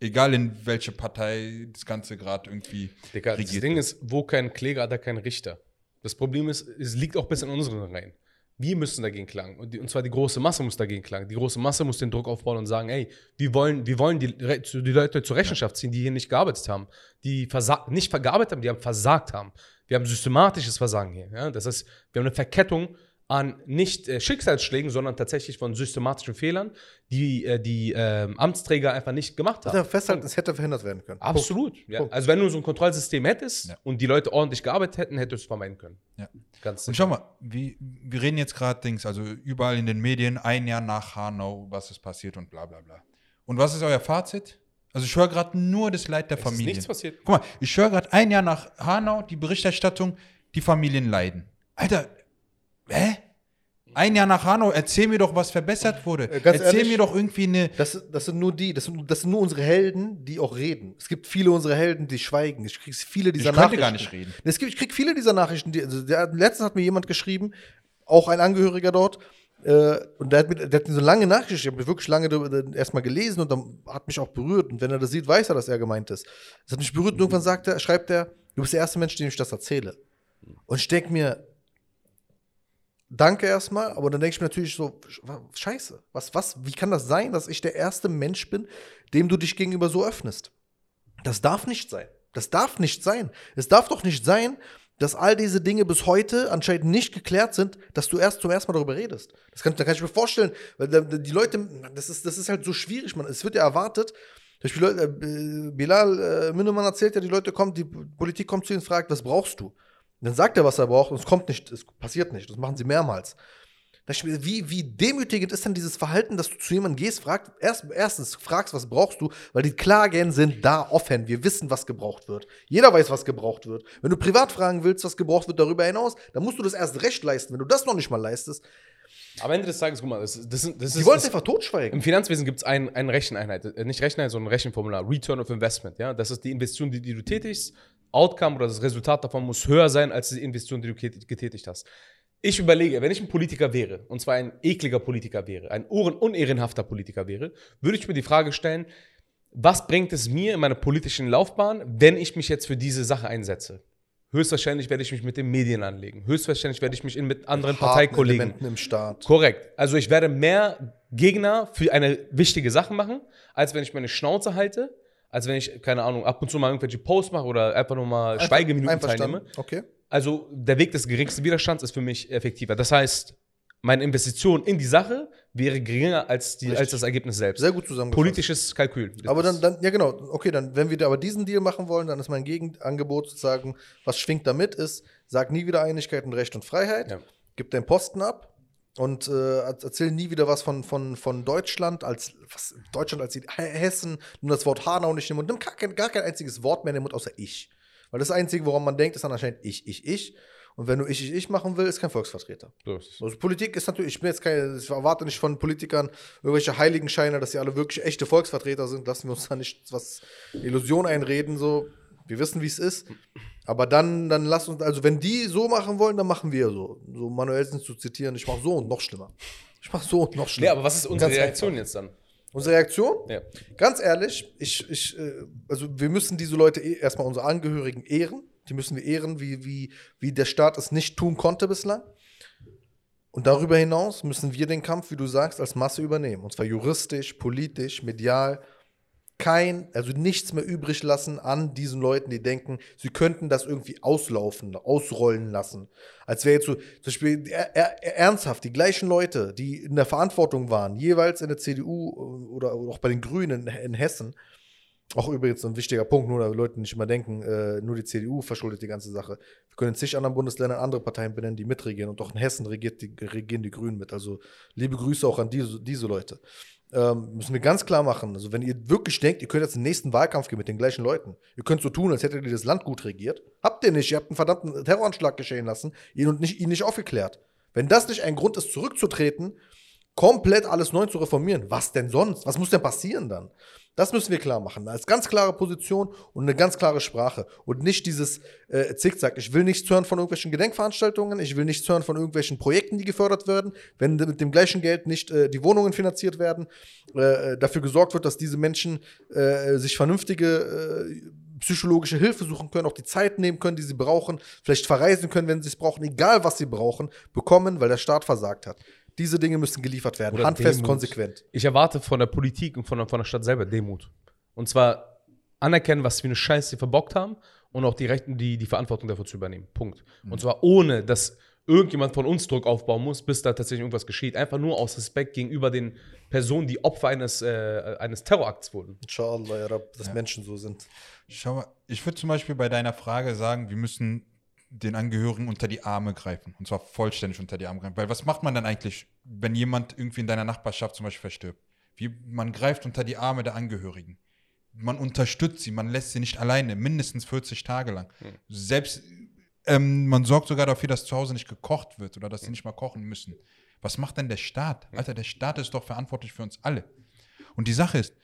Egal in welche Partei das Ganze gerade irgendwie
Digga, das. Ding
wird.
ist, wo kein Kläger, hat er kein Richter. Das Problem ist, es liegt auch bis in unseren Reihen. Wir müssen dagegen klagen. Und, die, und zwar die große Masse muss dagegen klagen. Die große Masse muss den Druck aufbauen und sagen, ey, wir wollen, wir wollen die, die Leute zur Rechenschaft ziehen, die hier nicht gearbeitet haben. Die nicht gearbeitet haben, die haben versagt haben. Wir haben systematisches Versagen hier. Ja? Das heißt, wir haben eine Verkettung an nicht äh, Schicksalsschlägen, sondern tatsächlich von systematischen Fehlern, die äh, die ähm, Amtsträger einfach nicht gemacht haben.
Ja, festhalten, es hätte verhindert werden können.
Absolut. Ja. Also wenn du so ein Kontrollsystem hättest
Ja.
und die Leute ordentlich gearbeitet hätten, hättest du es vermeiden können.
Ja.
Ganz
Und schau mal, wie, wir reden jetzt gerade Dings, also überall in den Medien, ein Jahr nach Hanau, was ist passiert und bla bla bla. Und was ist euer Fazit? Also ich höre gerade nur das Leid der
Es ist
Familien.
nichts passiert.
Guck mal, ich höre gerade ein Jahr nach Hanau die Berichterstattung, die Familien leiden. Alter, hä? Ein Jahr nach Hanau, erzähl mir doch, was verbessert wurde.
Äh,
erzähl
ehrlich,
mir doch irgendwie eine.
Das, das sind nur die, das sind, das sind nur unsere Helden, die auch reden. Es gibt viele unserer Helden, die schweigen. Ich krieg viele dieser
Ich könnte
Nachrichten.
gar nicht reden.
Es gibt, ich krieg viele dieser Nachrichten. Die, also der, letztens hat mir jemand geschrieben, auch ein Angehöriger dort, äh, und der hat, mir, der hat mir so lange Nachricht, ich habe wirklich lange darüber erstmal gelesen und dann hat mich auch berührt. Und wenn er das sieht, weiß er, dass er gemeint ist. Das hat mich berührt und irgendwann sagt er, schreibt er, du bist der erste Mensch, dem ich das erzähle. Und ich denke mir, danke erstmal, aber dann denke ich mir natürlich so, scheiße, was, was, wie kann das sein, dass ich der erste Mensch bin, dem du dich gegenüber so öffnest? Das darf nicht sein. Das darf nicht sein. Es darf doch nicht sein, dass all diese Dinge bis heute anscheinend nicht geklärt sind, dass du erst zum ersten Mal darüber redest. Das kann, da kann ich mir vorstellen, weil die Leute, das ist, das ist halt so schwierig, man. Es wird ja erwartet, Leute, äh, Bilal äh, Münnemann erzählt ja, die Leute kommen, die Politik kommt zu ihnen und fragt, was brauchst du? Dann sagt er, was er braucht, und es kommt nicht, es passiert nicht. Das machen sie mehrmals. Wie, wie demütigend ist denn dieses Verhalten, dass du zu jemandem gehst, fragst, erst, erstens fragst, was brauchst du, weil die Klagen sind da offen. Wir wissen, was gebraucht wird. Jeder weiß, was gebraucht wird. Wenn du privat fragen willst, was gebraucht wird darüber hinaus, dann musst du das erst recht leisten. Wenn du das noch nicht mal leistest,
Am Ende des Tages, guck mal, das, das, das
die
ist.
wollen es einfach totschweigen.
Im Finanzwesen gibt es ein, eine Recheneinheit. Äh, Nicht Recheneinheit, sondern ein Rechenformular. Return of Investment. Ja? Das ist die Investition, die, die du tätigst. Outcome oder das Resultat davon muss höher sein, als die Investition, die du get- getätigt hast. Ich überlege, wenn ich ein Politiker wäre, und zwar ein ekliger Politiker wäre, ein unehrenhafter Politiker wäre, würde ich mir die Frage stellen, was bringt es mir in meiner politischen Laufbahn, wenn ich mich jetzt für diese Sache einsetze? Höchstwahrscheinlich werde ich mich mit den Medien anlegen. Höchstwahrscheinlich werde ich mich mit anderen
Harten
Parteikollegen
Elementen im Staat.
Korrekt. Also ich werde mehr Gegner für eine wichtige Sache machen, als wenn ich meine Schnauze halte, als wenn ich, keine Ahnung, ab und zu mal irgendwelche Posts mache oder einfach nur mal Schweigeminuten teilnehme.
Okay.
Also der Weg des geringsten Widerstands ist für mich effektiver. Das heißt, meine Investition in die Sache wäre geringer als, die,
Richtig.
als das Ergebnis selbst.
Sehr gut zusammengefasst.
Politisches Kalkül.
Aber dann, dann, ja genau, okay, dann, wenn wir aber diesen Deal machen wollen, dann ist mein Gegenangebot sozusagen, was schwingt damit ist, sag nie wieder Einigkeit und Recht und Freiheit,
Ja.
gib deinen Posten ab und äh, erzähl nie wieder was von, von, von Deutschland als, was, Deutschland als Hessen, nimm das Wort Hanau nicht in den Mund, nimm gar kein, gar kein einziges Wort mehr in den Mund, außer ich. Weil das Einzige, woran man denkt, ist dann anscheinend ich, ich, ich. Und wenn du ich, ich, ich machen willst, ist kein Volksvertreter.
Es.
Also Politik ist natürlich, ich bin jetzt keine, ich erwarte nicht von Politikern irgendwelche Heiligenscheine, dass sie alle wirklich echte Volksvertreter sind. Lassen wir uns da nicht was Illusion einreden, so. Wir wissen, wie es ist. Aber dann, dann lass uns, also wenn die so machen wollen, dann machen wir so. So Manuelsen zu zitieren, ich mach so und noch schlimmer. Ich mach so und noch schlimmer.
aber was ist unsere
Ganz
Reaktion
einfach.
jetzt dann?
Unsere Reaktion?
Ja.
Ganz ehrlich, ich, ich, äh, also wir müssen diese Leute eh erstmal unsere Angehörigen ehren. Die müssen wir ehren, wie, wie, wie der Staat es nicht tun konnte bislang. Und darüber hinaus müssen wir den Kampf, wie du sagst, als Masse übernehmen. Und zwar juristisch, politisch, medial. Kein, also nichts mehr übrig lassen an diesen Leuten, die denken, sie könnten das irgendwie auslaufen, ausrollen lassen. Als wäre jetzt so, zum Beispiel er, er, ernsthaft, die gleichen Leute, die in der Verantwortung waren, jeweils in der CDU oder auch bei den Grünen in, Hessen, auch übrigens ein wichtiger Punkt, nur da Leute nicht immer denken, äh, nur die CDU verschuldet die ganze Sache. Wir können in zig anderen Bundesländern andere Parteien benennen, die mitregieren und auch in Hessen regiert die, regieren die Grünen mit. Also liebe Grüße auch an diese, diese Leute. Ähm, müssen wir ganz klar machen. Also, wenn ihr wirklich denkt, ihr könnt jetzt den nächsten Wahlkampf gehen mit den gleichen Leuten, ihr könnt so tun, als hättet ihr das Land gut regiert. Habt ihr nicht. Ihr habt einen verdammten Terroranschlag geschehen lassen, ihn und nicht, ihn nicht aufgeklärt. Wenn das nicht ein Grund ist, zurückzutreten, komplett alles neu zu reformieren, was denn sonst? Was muss denn passieren dann? Das müssen wir klar machen. Als ganz klare Position und eine ganz klare Sprache. Und nicht dieses äh, Zickzack. Ich will nichts hören von irgendwelchen Gedenkveranstaltungen. Ich will nichts hören von irgendwelchen Projekten, die gefördert werden. Wenn mit dem gleichen Geld nicht äh, die Wohnungen finanziert werden, äh, dafür gesorgt wird, dass diese Menschen äh, sich vernünftige äh, psychologische Hilfe suchen können, auch die Zeit nehmen können, die sie brauchen, vielleicht verreisen können, wenn sie es brauchen, egal was sie brauchen, bekommen, weil der Staat versagt hat. Diese Dinge müssen geliefert werden.
Oder
Handfest,
Demut.
konsequent.
Ich erwarte von der Politik und von der, von der Stadt selber Demut. Und zwar anerkennen, was für eine Scheiße sie verbockt haben und auch die, Rechten, die, die Verantwortung dafür zu übernehmen. Punkt. Und zwar ohne, dass irgendjemand von uns Druck aufbauen muss, bis da tatsächlich irgendwas geschieht. Einfach nur aus Respekt gegenüber den Personen, die Opfer eines, äh, eines Terrorakts wurden.
Inshallah, ja dass Menschen so sind.
Schau mal, ich würde zum Beispiel bei deiner Frage sagen, wir müssen den Angehörigen unter die Arme greifen. Und zwar vollständig unter die Arme greifen. Weil was macht man dann eigentlich, wenn jemand irgendwie in deiner Nachbarschaft zum Beispiel verstirbt? Wie, man greift unter die Arme der Angehörigen. Man unterstützt sie, man lässt sie nicht alleine, mindestens 40 Tage lang. Selbst, ähm, man sorgt sogar dafür, dass zu Hause nicht gekocht wird oder dass sie nicht mal kochen müssen. Was macht denn der Staat? Alter, der Staat ist doch verantwortlich für uns alle. Und die Sache ist,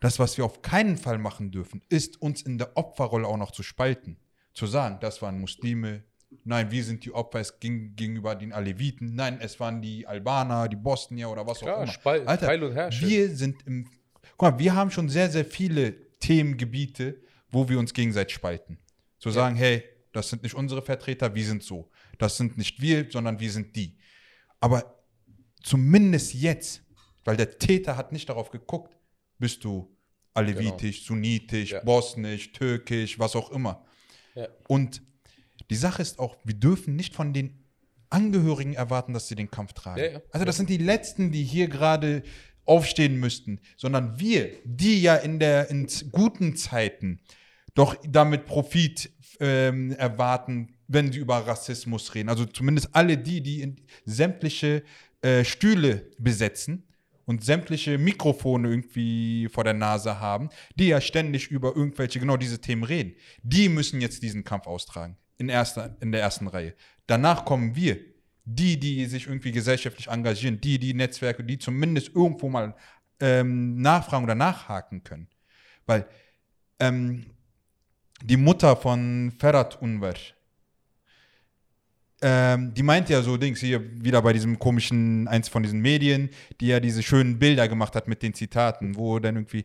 das, was wir auf keinen Fall machen dürfen, ist uns in der Opferrolle auch noch zu spalten. Zu sagen, das waren Muslime, nein, wir sind die Opfer, es ging gegenüber den Aleviten, nein, es waren die Albaner, die Bosnier oder was
Klar,
auch immer.
Spal- Teil und Herrsche.
wir sind im. Guck mal, wir haben schon sehr, sehr viele Themengebiete, wo wir uns gegenseitig spalten. Zu sagen, hey, das sind nicht unsere Vertreter, wir sind so. Das sind nicht wir, sondern wir sind die. Aber zumindest jetzt, weil der Täter hat nicht darauf geguckt, bist du alevitisch, sunnitisch,
Genau. Ja.
bosnisch, türkisch, was auch immer.
Ja.
Und die Sache ist auch, wir dürfen nicht von den Angehörigen erwarten, dass sie den Kampf tragen.
Ja, ja.
Also das sind die Letzten, die hier gerade aufstehen müssten, sondern wir, die ja in der in guten Zeiten doch damit Profit ähm, erwarten, wenn sie über Rassismus reden. Also zumindest alle die, die in sämtliche äh, Stühle besetzen und sämtliche Mikrofone irgendwie vor der Nase haben, die ja ständig über irgendwelche genau diese Themen reden. Die müssen jetzt diesen Kampf austragen in, erster, in der ersten Reihe. Danach kommen wir, die, die sich irgendwie gesellschaftlich engagieren, die, die Netzwerke, die zumindest irgendwo mal ähm, nachfragen oder nachhaken können. Weil ähm, die Mutter von Ferhat Unver, ähm, die meint ja so Dings hier wieder bei diesem komischen, eins von diesen Medien, die ja diese schönen Bilder gemacht hat mit den Zitaten, wo dann irgendwie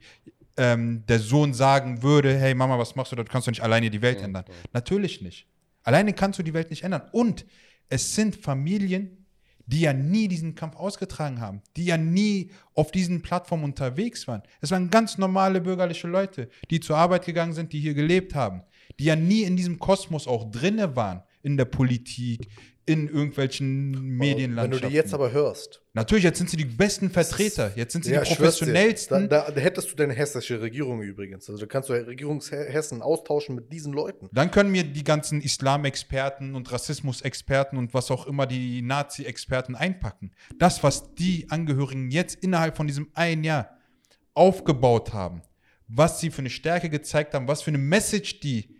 ähm, der Sohn sagen würde, hey Mama, was machst du, da kannst du nicht alleine die Welt ändern. Natürlich nicht. Alleine kannst du die Welt nicht ändern. Und es sind Familien, die ja nie diesen Kampf ausgetragen haben, die ja nie auf diesen Plattformen unterwegs waren. Es waren ganz normale bürgerliche Leute, die zur Arbeit gegangen sind, die hier gelebt haben, die ja nie in diesem Kosmos auch drinne waren, in der Politik, in irgendwelchen
Wenn
Medienlandschaften.
du die jetzt aber hörst,
Natürlich, jetzt sind sie die besten Vertreter, jetzt sind sie
Ja,
die professionellsten.
Da, da, hättest du deine hessische Regierung übrigens. Also da kannst du Regierungshessen austauschen mit diesen Leuten.
Dann können wir die ganzen Islamexperten und Rassismusexperten und was auch immer die Nazi-Experten einpacken. Das, was die Angehörigen jetzt innerhalb von diesem einen Jahr aufgebaut haben, was sie für eine Stärke gezeigt haben, was für eine Message die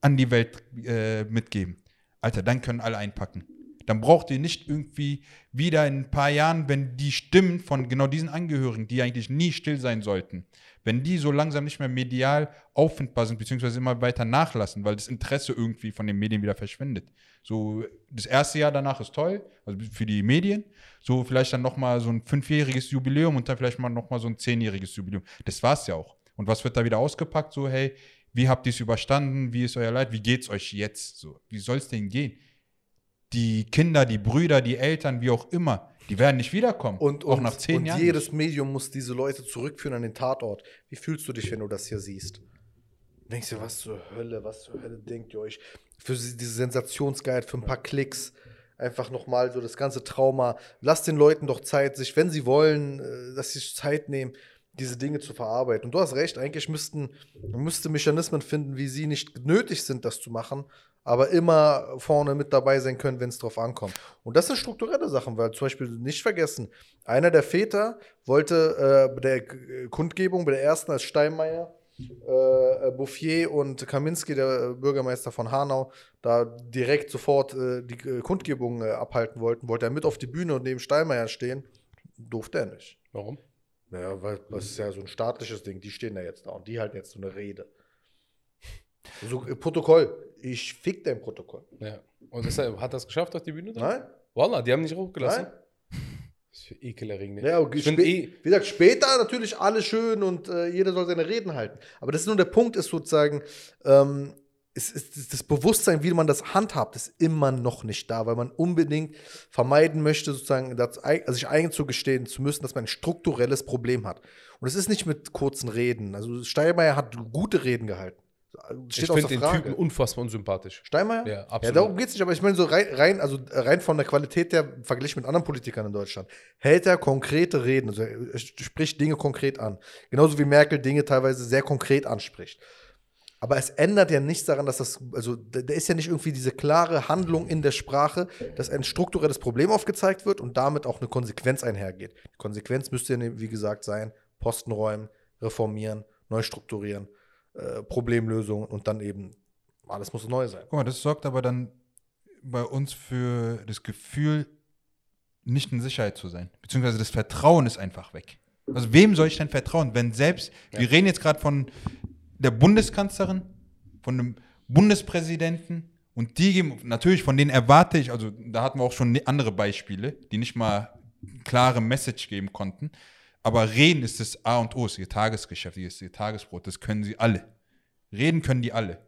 an die Welt äh, mitgeben. Alter, dann können alle einpacken. Dann braucht ihr nicht irgendwie wieder in ein paar Jahren, wenn die Stimmen von genau diesen Angehörigen, die eigentlich nie still sein sollten, wenn die so langsam nicht mehr medial auffindbar sind, beziehungsweise immer weiter nachlassen, weil das Interesse irgendwie von den Medien wieder verschwindet. So, das erste Jahr danach ist toll, also für die Medien. So, vielleicht dann nochmal so ein fünfjähriges Jubiläum und dann vielleicht mal nochmal so ein zehnjähriges Jubiläum. Das war's ja auch. Und was wird da wieder ausgepackt? So, hey, wie habt ihr es überstanden? Wie ist euer Leid? Wie geht's euch jetzt? So, wie soll's denn gehen? Die Kinder, die Brüder, die Eltern, wie auch immer, die werden nicht wiederkommen.
Und,
auch
und,
nach zehn
und
Jahren.
jedes
nicht.
Medium muss diese Leute zurückführen an den Tatort. Wie fühlst du dich, wenn du das hier siehst? Denkst du, was zur Hölle, was zur Hölle denkt ihr euch? Für diese Sensationsguide, für ein paar Klicks, einfach nochmal so das ganze Trauma. Lasst den Leuten doch Zeit, sich, wenn sie wollen, äh, dass sie sich Zeit nehmen, diese Dinge zu verarbeiten. Und du hast recht, eigentlich müssten, man müsste Mechanismen finden, wie sie nicht nötig sind, das zu machen, aber immer vorne mit dabei sein können, wenn es drauf ankommt. Und das sind strukturelle Sachen, weil zum Beispiel nicht vergessen, einer der Väter wollte äh, bei der Kundgebung, bei der ersten als Steinmeier, äh, Bouffier und Kaminski, der Bürgermeister von Hanau, da direkt sofort äh, die äh, Kundgebung äh, abhalten wollten, wollte er mit auf die Bühne und neben Steinmeier stehen. Durfte er nicht.
Warum?
Ja, weil das ist ja so ein staatliches Ding. Die stehen da jetzt da und die halten jetzt so eine Rede. So, äh, Protokoll. Ich fick dein Protokoll.
Ja. Und deshalb hat das geschafft auf die Bühne? dann?
Nein?
Wallah, die haben nicht hochgelassen.
Nein?
Das ist für ekelerregend.
Ja, okay,
ich eh,
Wie gesagt, später natürlich alles schön und äh, jeder soll seine Reden halten. Aber das ist nur der Punkt, ist sozusagen, ähm, es ist das Bewusstsein, wie man das handhabt, ist immer noch nicht da, weil man unbedingt vermeiden möchte, sozusagen, das, also sich einzugestehen zu müssen, dass man ein strukturelles Problem hat. Und es ist nicht mit kurzen Reden. Also Steinmeier hat gute Reden gehalten. Steht
ich finde den. Typen unfassbar unsympathisch.
Steinmeier?
Ja,
Ja,
absolut.
darum geht es nicht, aber ich meine, so rein, rein, also rein von der Qualität der verglichen mit anderen Politikern in Deutschland, hält er konkrete Reden, also er spricht Dinge konkret an. Genauso wie Merkel Dinge teilweise sehr konkret anspricht. Aber es ändert ja nichts daran, dass das, also da ist ja nicht irgendwie diese klare Handlung in der Sprache, dass ein strukturelles Problem aufgezeigt wird und damit auch eine Konsequenz einhergeht. Die Konsequenz müsste ja, wie gesagt, sein, Posten räumen, reformieren, neu strukturieren, äh, Problemlösungen und dann eben, alles muss neu sein.
Guck mal, das sorgt aber dann bei uns für das Gefühl, nicht in Sicherheit zu sein. Beziehungsweise das Vertrauen ist einfach weg. Also wem soll ich denn vertrauen, wenn selbst, wir reden jetzt gerade von der Bundeskanzlerin, von dem Bundespräsidenten und die geben, natürlich von denen erwarte ich, also da hatten wir auch schon andere Beispiele, die nicht mal klare Message geben konnten, aber reden ist das A und O, ist ihr Tagesgeschäft, ist ihr Tagesbrot, das können sie alle. Reden können die alle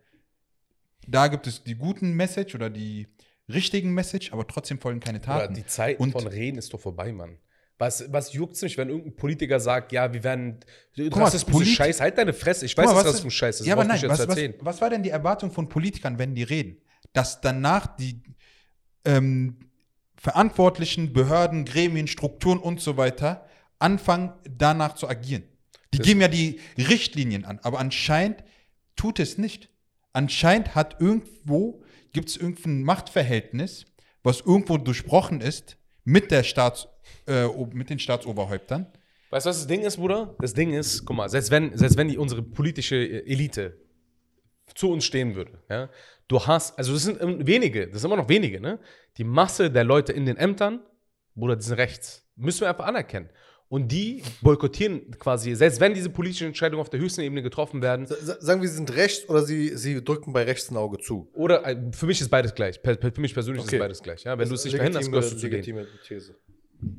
da gibt es die guten Message oder die richtigen Message, aber trotzdem folgen keine Taten.
die Zeit
Und-
von Reden ist doch vorbei, Mann. Was, was juckt's mich, wenn irgendein Politiker sagt, ja, wir werden.
Guck mal,
Rassismus ist
Polit-
Scheiß, halt deine Fresse. Ich weiß,
mal,
dass
was-
Rassismus Scheiß ist.
Ja, aber
du
nein, was, was, was war denn die Erwartung von Politikern, wenn die reden? Dass danach die ähm, verantwortlichen Behörden, Gremien, Strukturen und so weiter anfangen, danach zu agieren. Die
Das-
geben ja die Richtlinien an, aber anscheinend tut es nicht. Anscheinend hat irgendwo, gibt es irgendein Machtverhältnis, was irgendwo durchbrochen ist mit, der Staats, äh, mit den Staatsoberhäuptern.
Weißt du, was das Ding ist, Bruder? Das Ding ist, guck mal, selbst wenn, selbst wenn die unsere politische äh, Elite zu uns stehen würde, ja, du hast, also das sind wenige, das sind immer noch wenige, ne? Die Masse der Leute in den Ämtern, Bruder, die sind rechts. Müssen wir einfach anerkennen. Und die boykottieren quasi, selbst wenn diese politischen Entscheidungen auf der höchsten Ebene getroffen werden,
Sa- Sagen wir, sie sind rechts oder sie, sie drücken bei rechts ein Auge zu.
oder äh, für mich ist beides gleich. Für mich persönlich
Okay.
ist beides gleich. Ja? Wenn du es nicht verhinderst, gehörst du zu denen.
legitime These.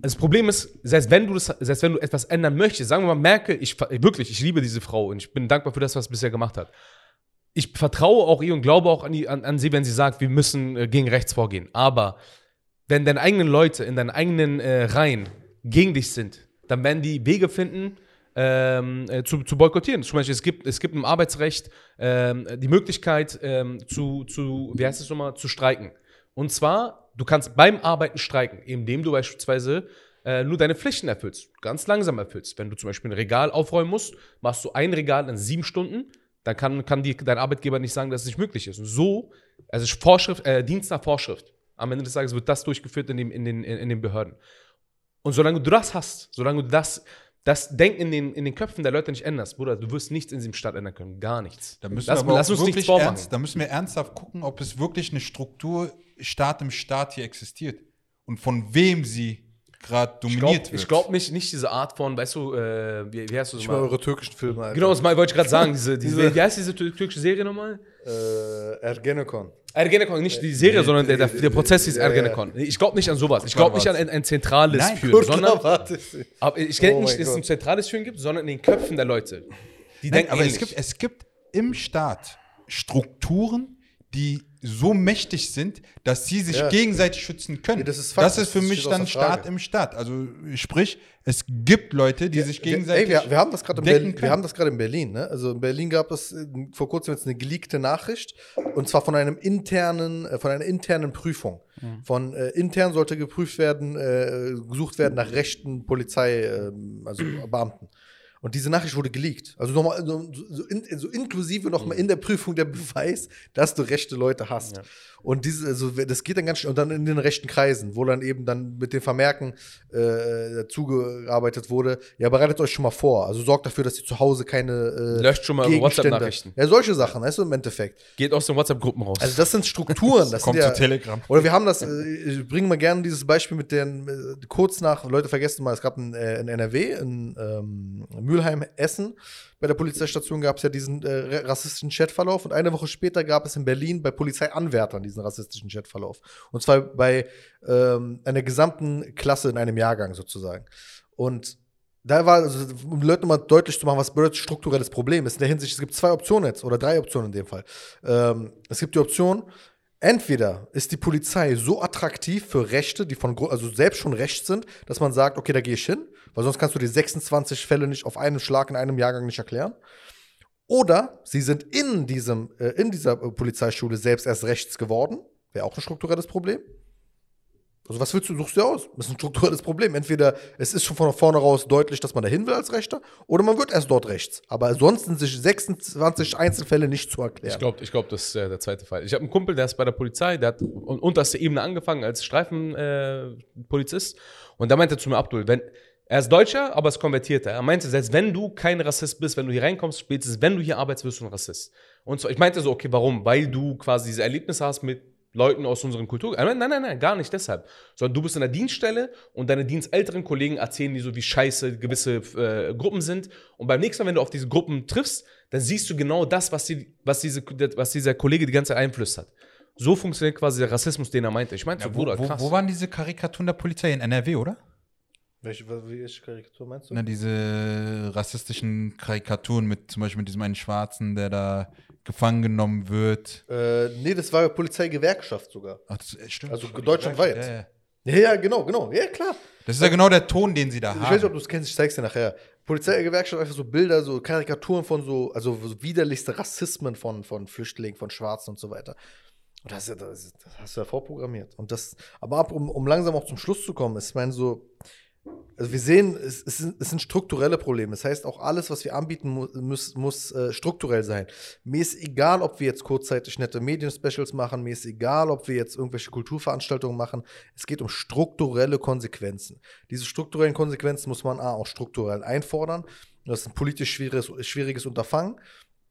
Das Problem ist, selbst wenn du das, selbst wenn du etwas ändern möchtest, sagen wir mal, Merkel, ich wirklich, ich liebe diese Frau und ich bin dankbar für das, was sie bisher gemacht hat. Ich vertraue auch ihr und glaube auch an, die, an, an sie, wenn sie sagt, wir müssen äh, gegen rechts vorgehen. Aber wenn deine eigenen Leute in deinen eigenen äh, Reihen gegen dich sind, dann werden die Wege finden, ähm, äh, zu, zu boykottieren. Zum Beispiel, es gibt, es gibt im Arbeitsrecht ähm, die Möglichkeit, ähm, zu, zu, wie heißt es nochmal, zu streiken. Und zwar, du kannst beim Arbeiten streiken, indem du beispielsweise äh, nur deine Pflichten erfüllst, ganz langsam erfüllst. Wenn du zum Beispiel ein Regal aufräumen musst, machst du ein Regal in sieben Stunden, dann kann, kann die, dein Arbeitgeber nicht sagen, dass es nicht möglich ist. Und so, also Vorschrift, äh, Dienst nach Vorschrift. Am Ende des Tages wird das durchgeführt in, dem, in, den, in, in den Behörden. Und solange du das hast, solange du das, das Denken in den, in den Köpfen der Leute nicht änderst, Bruder, du wirst nichts in diesem Staat ändern können. Gar nichts.
Da müssen
lass,
wir
lass uns
wirklich
nichts vormachen.
ernst, da müssen wir ernsthaft gucken, ob es wirklich eine Struktur Staat im Staat hier existiert und von wem sie gerade
Ich
dominiert
glaube
wird.
glaub nicht, nicht diese Art von, weißt du, äh, wie, wie heißt du
Ich
das
mal
mal?
eure türkischen Filme. Alter.
Genau, das mal- wollte ich gerade sagen. Diese, diese,
Diese-
wie heißt diese tür- türkische Serie nochmal?
Äh, Ergenekon.
Ergenekon, nicht die Serie, sondern der, der, der Prozess hieß
Ja, ja.
Ergenekon. Ich glaube nicht an sowas. Ich glaube nicht an ein, ein zentrales
Nein,
Führen,
Gut,
sondern aber ich denke
Oh
nicht, dass es ein zentrales Führen gibt, sondern in den Köpfen der Leute. Die
Nein,
denken
aber es gibt, es gibt im Staat Strukturen, die so mächtig sind, dass sie sich
Ja.
gegenseitig schützen können.
Ja, das ist
das
das
ist für
steht
mich dann. Staat im Staat. Also sprich, es gibt Leute, die sich gegenseitig.
Ey, wir, wir haben das gerade in, Berlin- wir haben das gerade in Berlin. Ne? Also in Berlin gab es äh, vor kurzem jetzt eine geleakte Nachricht und zwar von einem internen, äh, von einer internen Prüfung. Von äh, intern sollte geprüft werden, äh, gesucht werden nach rechten Polizei, ähm, also Beamten. Und diese Nachricht wurde geleakt. Also nochmal, so, so, in, so inklusive nochmal in der Prüfung der Beweis, dass du rechte Leute hast.
Ja.
Und diese, also das geht dann ganz schnell. Und dann in den rechten Kreisen, wo dann eben dann mit den Vermerken äh, zugearbeitet wurde, ja, bereitet euch schon mal vor. Also sorgt dafür, dass ihr zu Hause keine äh,
Löscht schon mal WhatsApp-Nachrichten.
Ja, solche Sachen, weißt du, im Endeffekt.
Geht aus den WhatsApp-Gruppen raus.
Also das sind Strukturen. Das
Kommt
sind ja,
zu Telegram.
oder wir haben das, äh, ich bringe mal gerne dieses Beispiel mit den, äh, kurz nach, Leute vergessen mal, es gab in, äh, in NRW, in ähm, Mülheim, Essen, bei der Polizeistation gab es ja diesen äh, rassistischen Chatverlauf und eine Woche später gab es in Berlin bei Polizeianwärtern diesen rassistischen Chatverlauf. Und zwar bei ähm, einer gesamten Klasse in einem Jahrgang sozusagen. Und da war, also, um Leuten mal deutlich zu machen, was bedeutet strukturelles Problem ist. In der Hinsicht, es gibt zwei Optionen jetzt, oder drei Optionen in dem Fall. Ähm, es gibt die Option, entweder ist die Polizei so attraktiv für Rechte, die von, also selbst schon recht sind, dass man sagt, okay, da gehe ich hin, weil sonst kannst du die 26 Fälle nicht auf einen Schlag in einem Jahrgang nicht erklären. Oder sie sind in, diesem, äh, in dieser äh, Polizeischule selbst erst rechts geworden. Wäre auch ein strukturelles Problem. Also was willst du, suchst du aus? Das ist ein strukturelles Problem. Entweder es ist schon von vorne raus deutlich, dass man dahin will als Rechter, oder man wird erst dort rechts. Aber sonst sind sich 26 Einzelfälle nicht zu erklären.
Ich glaube, ich glaub, das ist äh, der zweite Fall. Ich habe einen Kumpel, der ist bei der Polizei, der hat un- unterste Ebene angefangen als Streifenpolizist. Äh, und da meinte er zu mir, Abdul, wenn, er ist Deutscher, aber ist konvertierter. Er meinte, selbst wenn du kein Rassist bist, wenn du hier reinkommst, spätestens wenn du hier arbeitest, wirst du ein Rassist. Und so, ich meinte so, okay, warum? Weil du quasi diese Erlebnisse hast mit Leuten aus unseren. Er meinte, Nein, nein, nein, gar nicht deshalb. Sondern du bist in der Dienststelle und deine dienstälteren Kollegen erzählen dir so, wie scheiße gewisse äh, Gruppen sind. Und beim nächsten Mal, wenn du auf diese Gruppen triffst, dann siehst du genau das, was, die, was, diese, was dieser Kollege die ganze Zeit einflüstert. So funktioniert quasi der Rassismus, den er meinte. Ich meinte so,
Ja, wo,
Bruder,
wo,
krass.
wo waren diese Karikaturen der Polizei in NRW, oder?
Welche, welche Karikatur meinst du?
Na, diese rassistischen Karikaturen mit zum Beispiel mit diesem einen Schwarzen, der da gefangen genommen wird.
Äh, nee, das war Polizeigewerkschaft sogar.
Ach, das äh, stimmt.
Also deutschlandweit.
Ja, ja.
Ja, ja, genau, genau. Ja, klar.
Das ist ja genau der Ton, den sie da
Ich weiß nicht, ob
haben.
du es kennst, ich zeig's dir nachher. Polizeigewerkschaft einfach so Bilder, so Karikaturen von so, also so widerlichste Rassismen von, von Flüchtlingen, von Schwarzen und so weiter. Und das, das, das hast du ja vorprogrammiert. Und das, aber ab, um, um langsam auch zum Schluss zu kommen, ist, ich meine, so, also wir sehen, es, es, sind, es sind strukturelle Probleme. Das heißt, auch alles, was wir anbieten, mu muss, muss äh, strukturell sein. Mir ist egal, ob wir jetzt kurzzeitig nette Medien-Specials machen, mir ist egal, ob wir jetzt irgendwelche Kulturveranstaltungen machen. Es geht um strukturelle Konsequenzen. Diese strukturellen Konsequenzen muss man A, auch strukturell einfordern. Das ist ein politisch schwieriges, schwieriges Unterfangen,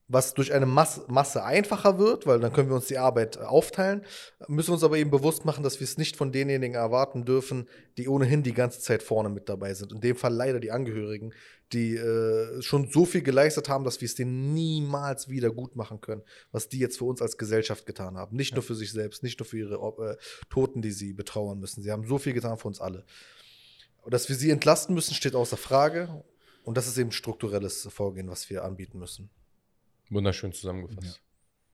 was durch eine Masse, Masse einfacher wird, weil dann können wir uns die Arbeit äh, aufteilen. Müssen uns aber eben bewusst machen, dass wir es nicht von denjenigen erwarten dürfen, die ohnehin die ganze Zeit vorne mit dabei sind. In dem Fall leider die Angehörigen, die äh, schon so viel geleistet haben, dass wir es denen niemals wieder gut machen können, was die jetzt für uns als Gesellschaft getan haben. Nicht nur für sich selbst, nicht nur für ihre äh, Toten, die sie betrauern müssen. Sie haben so viel getan für uns alle. Dass wir sie entlasten müssen, steht außer Frage. Und das ist eben strukturelles Vorgehen, was wir anbieten müssen.
Wunderschön zusammengefasst.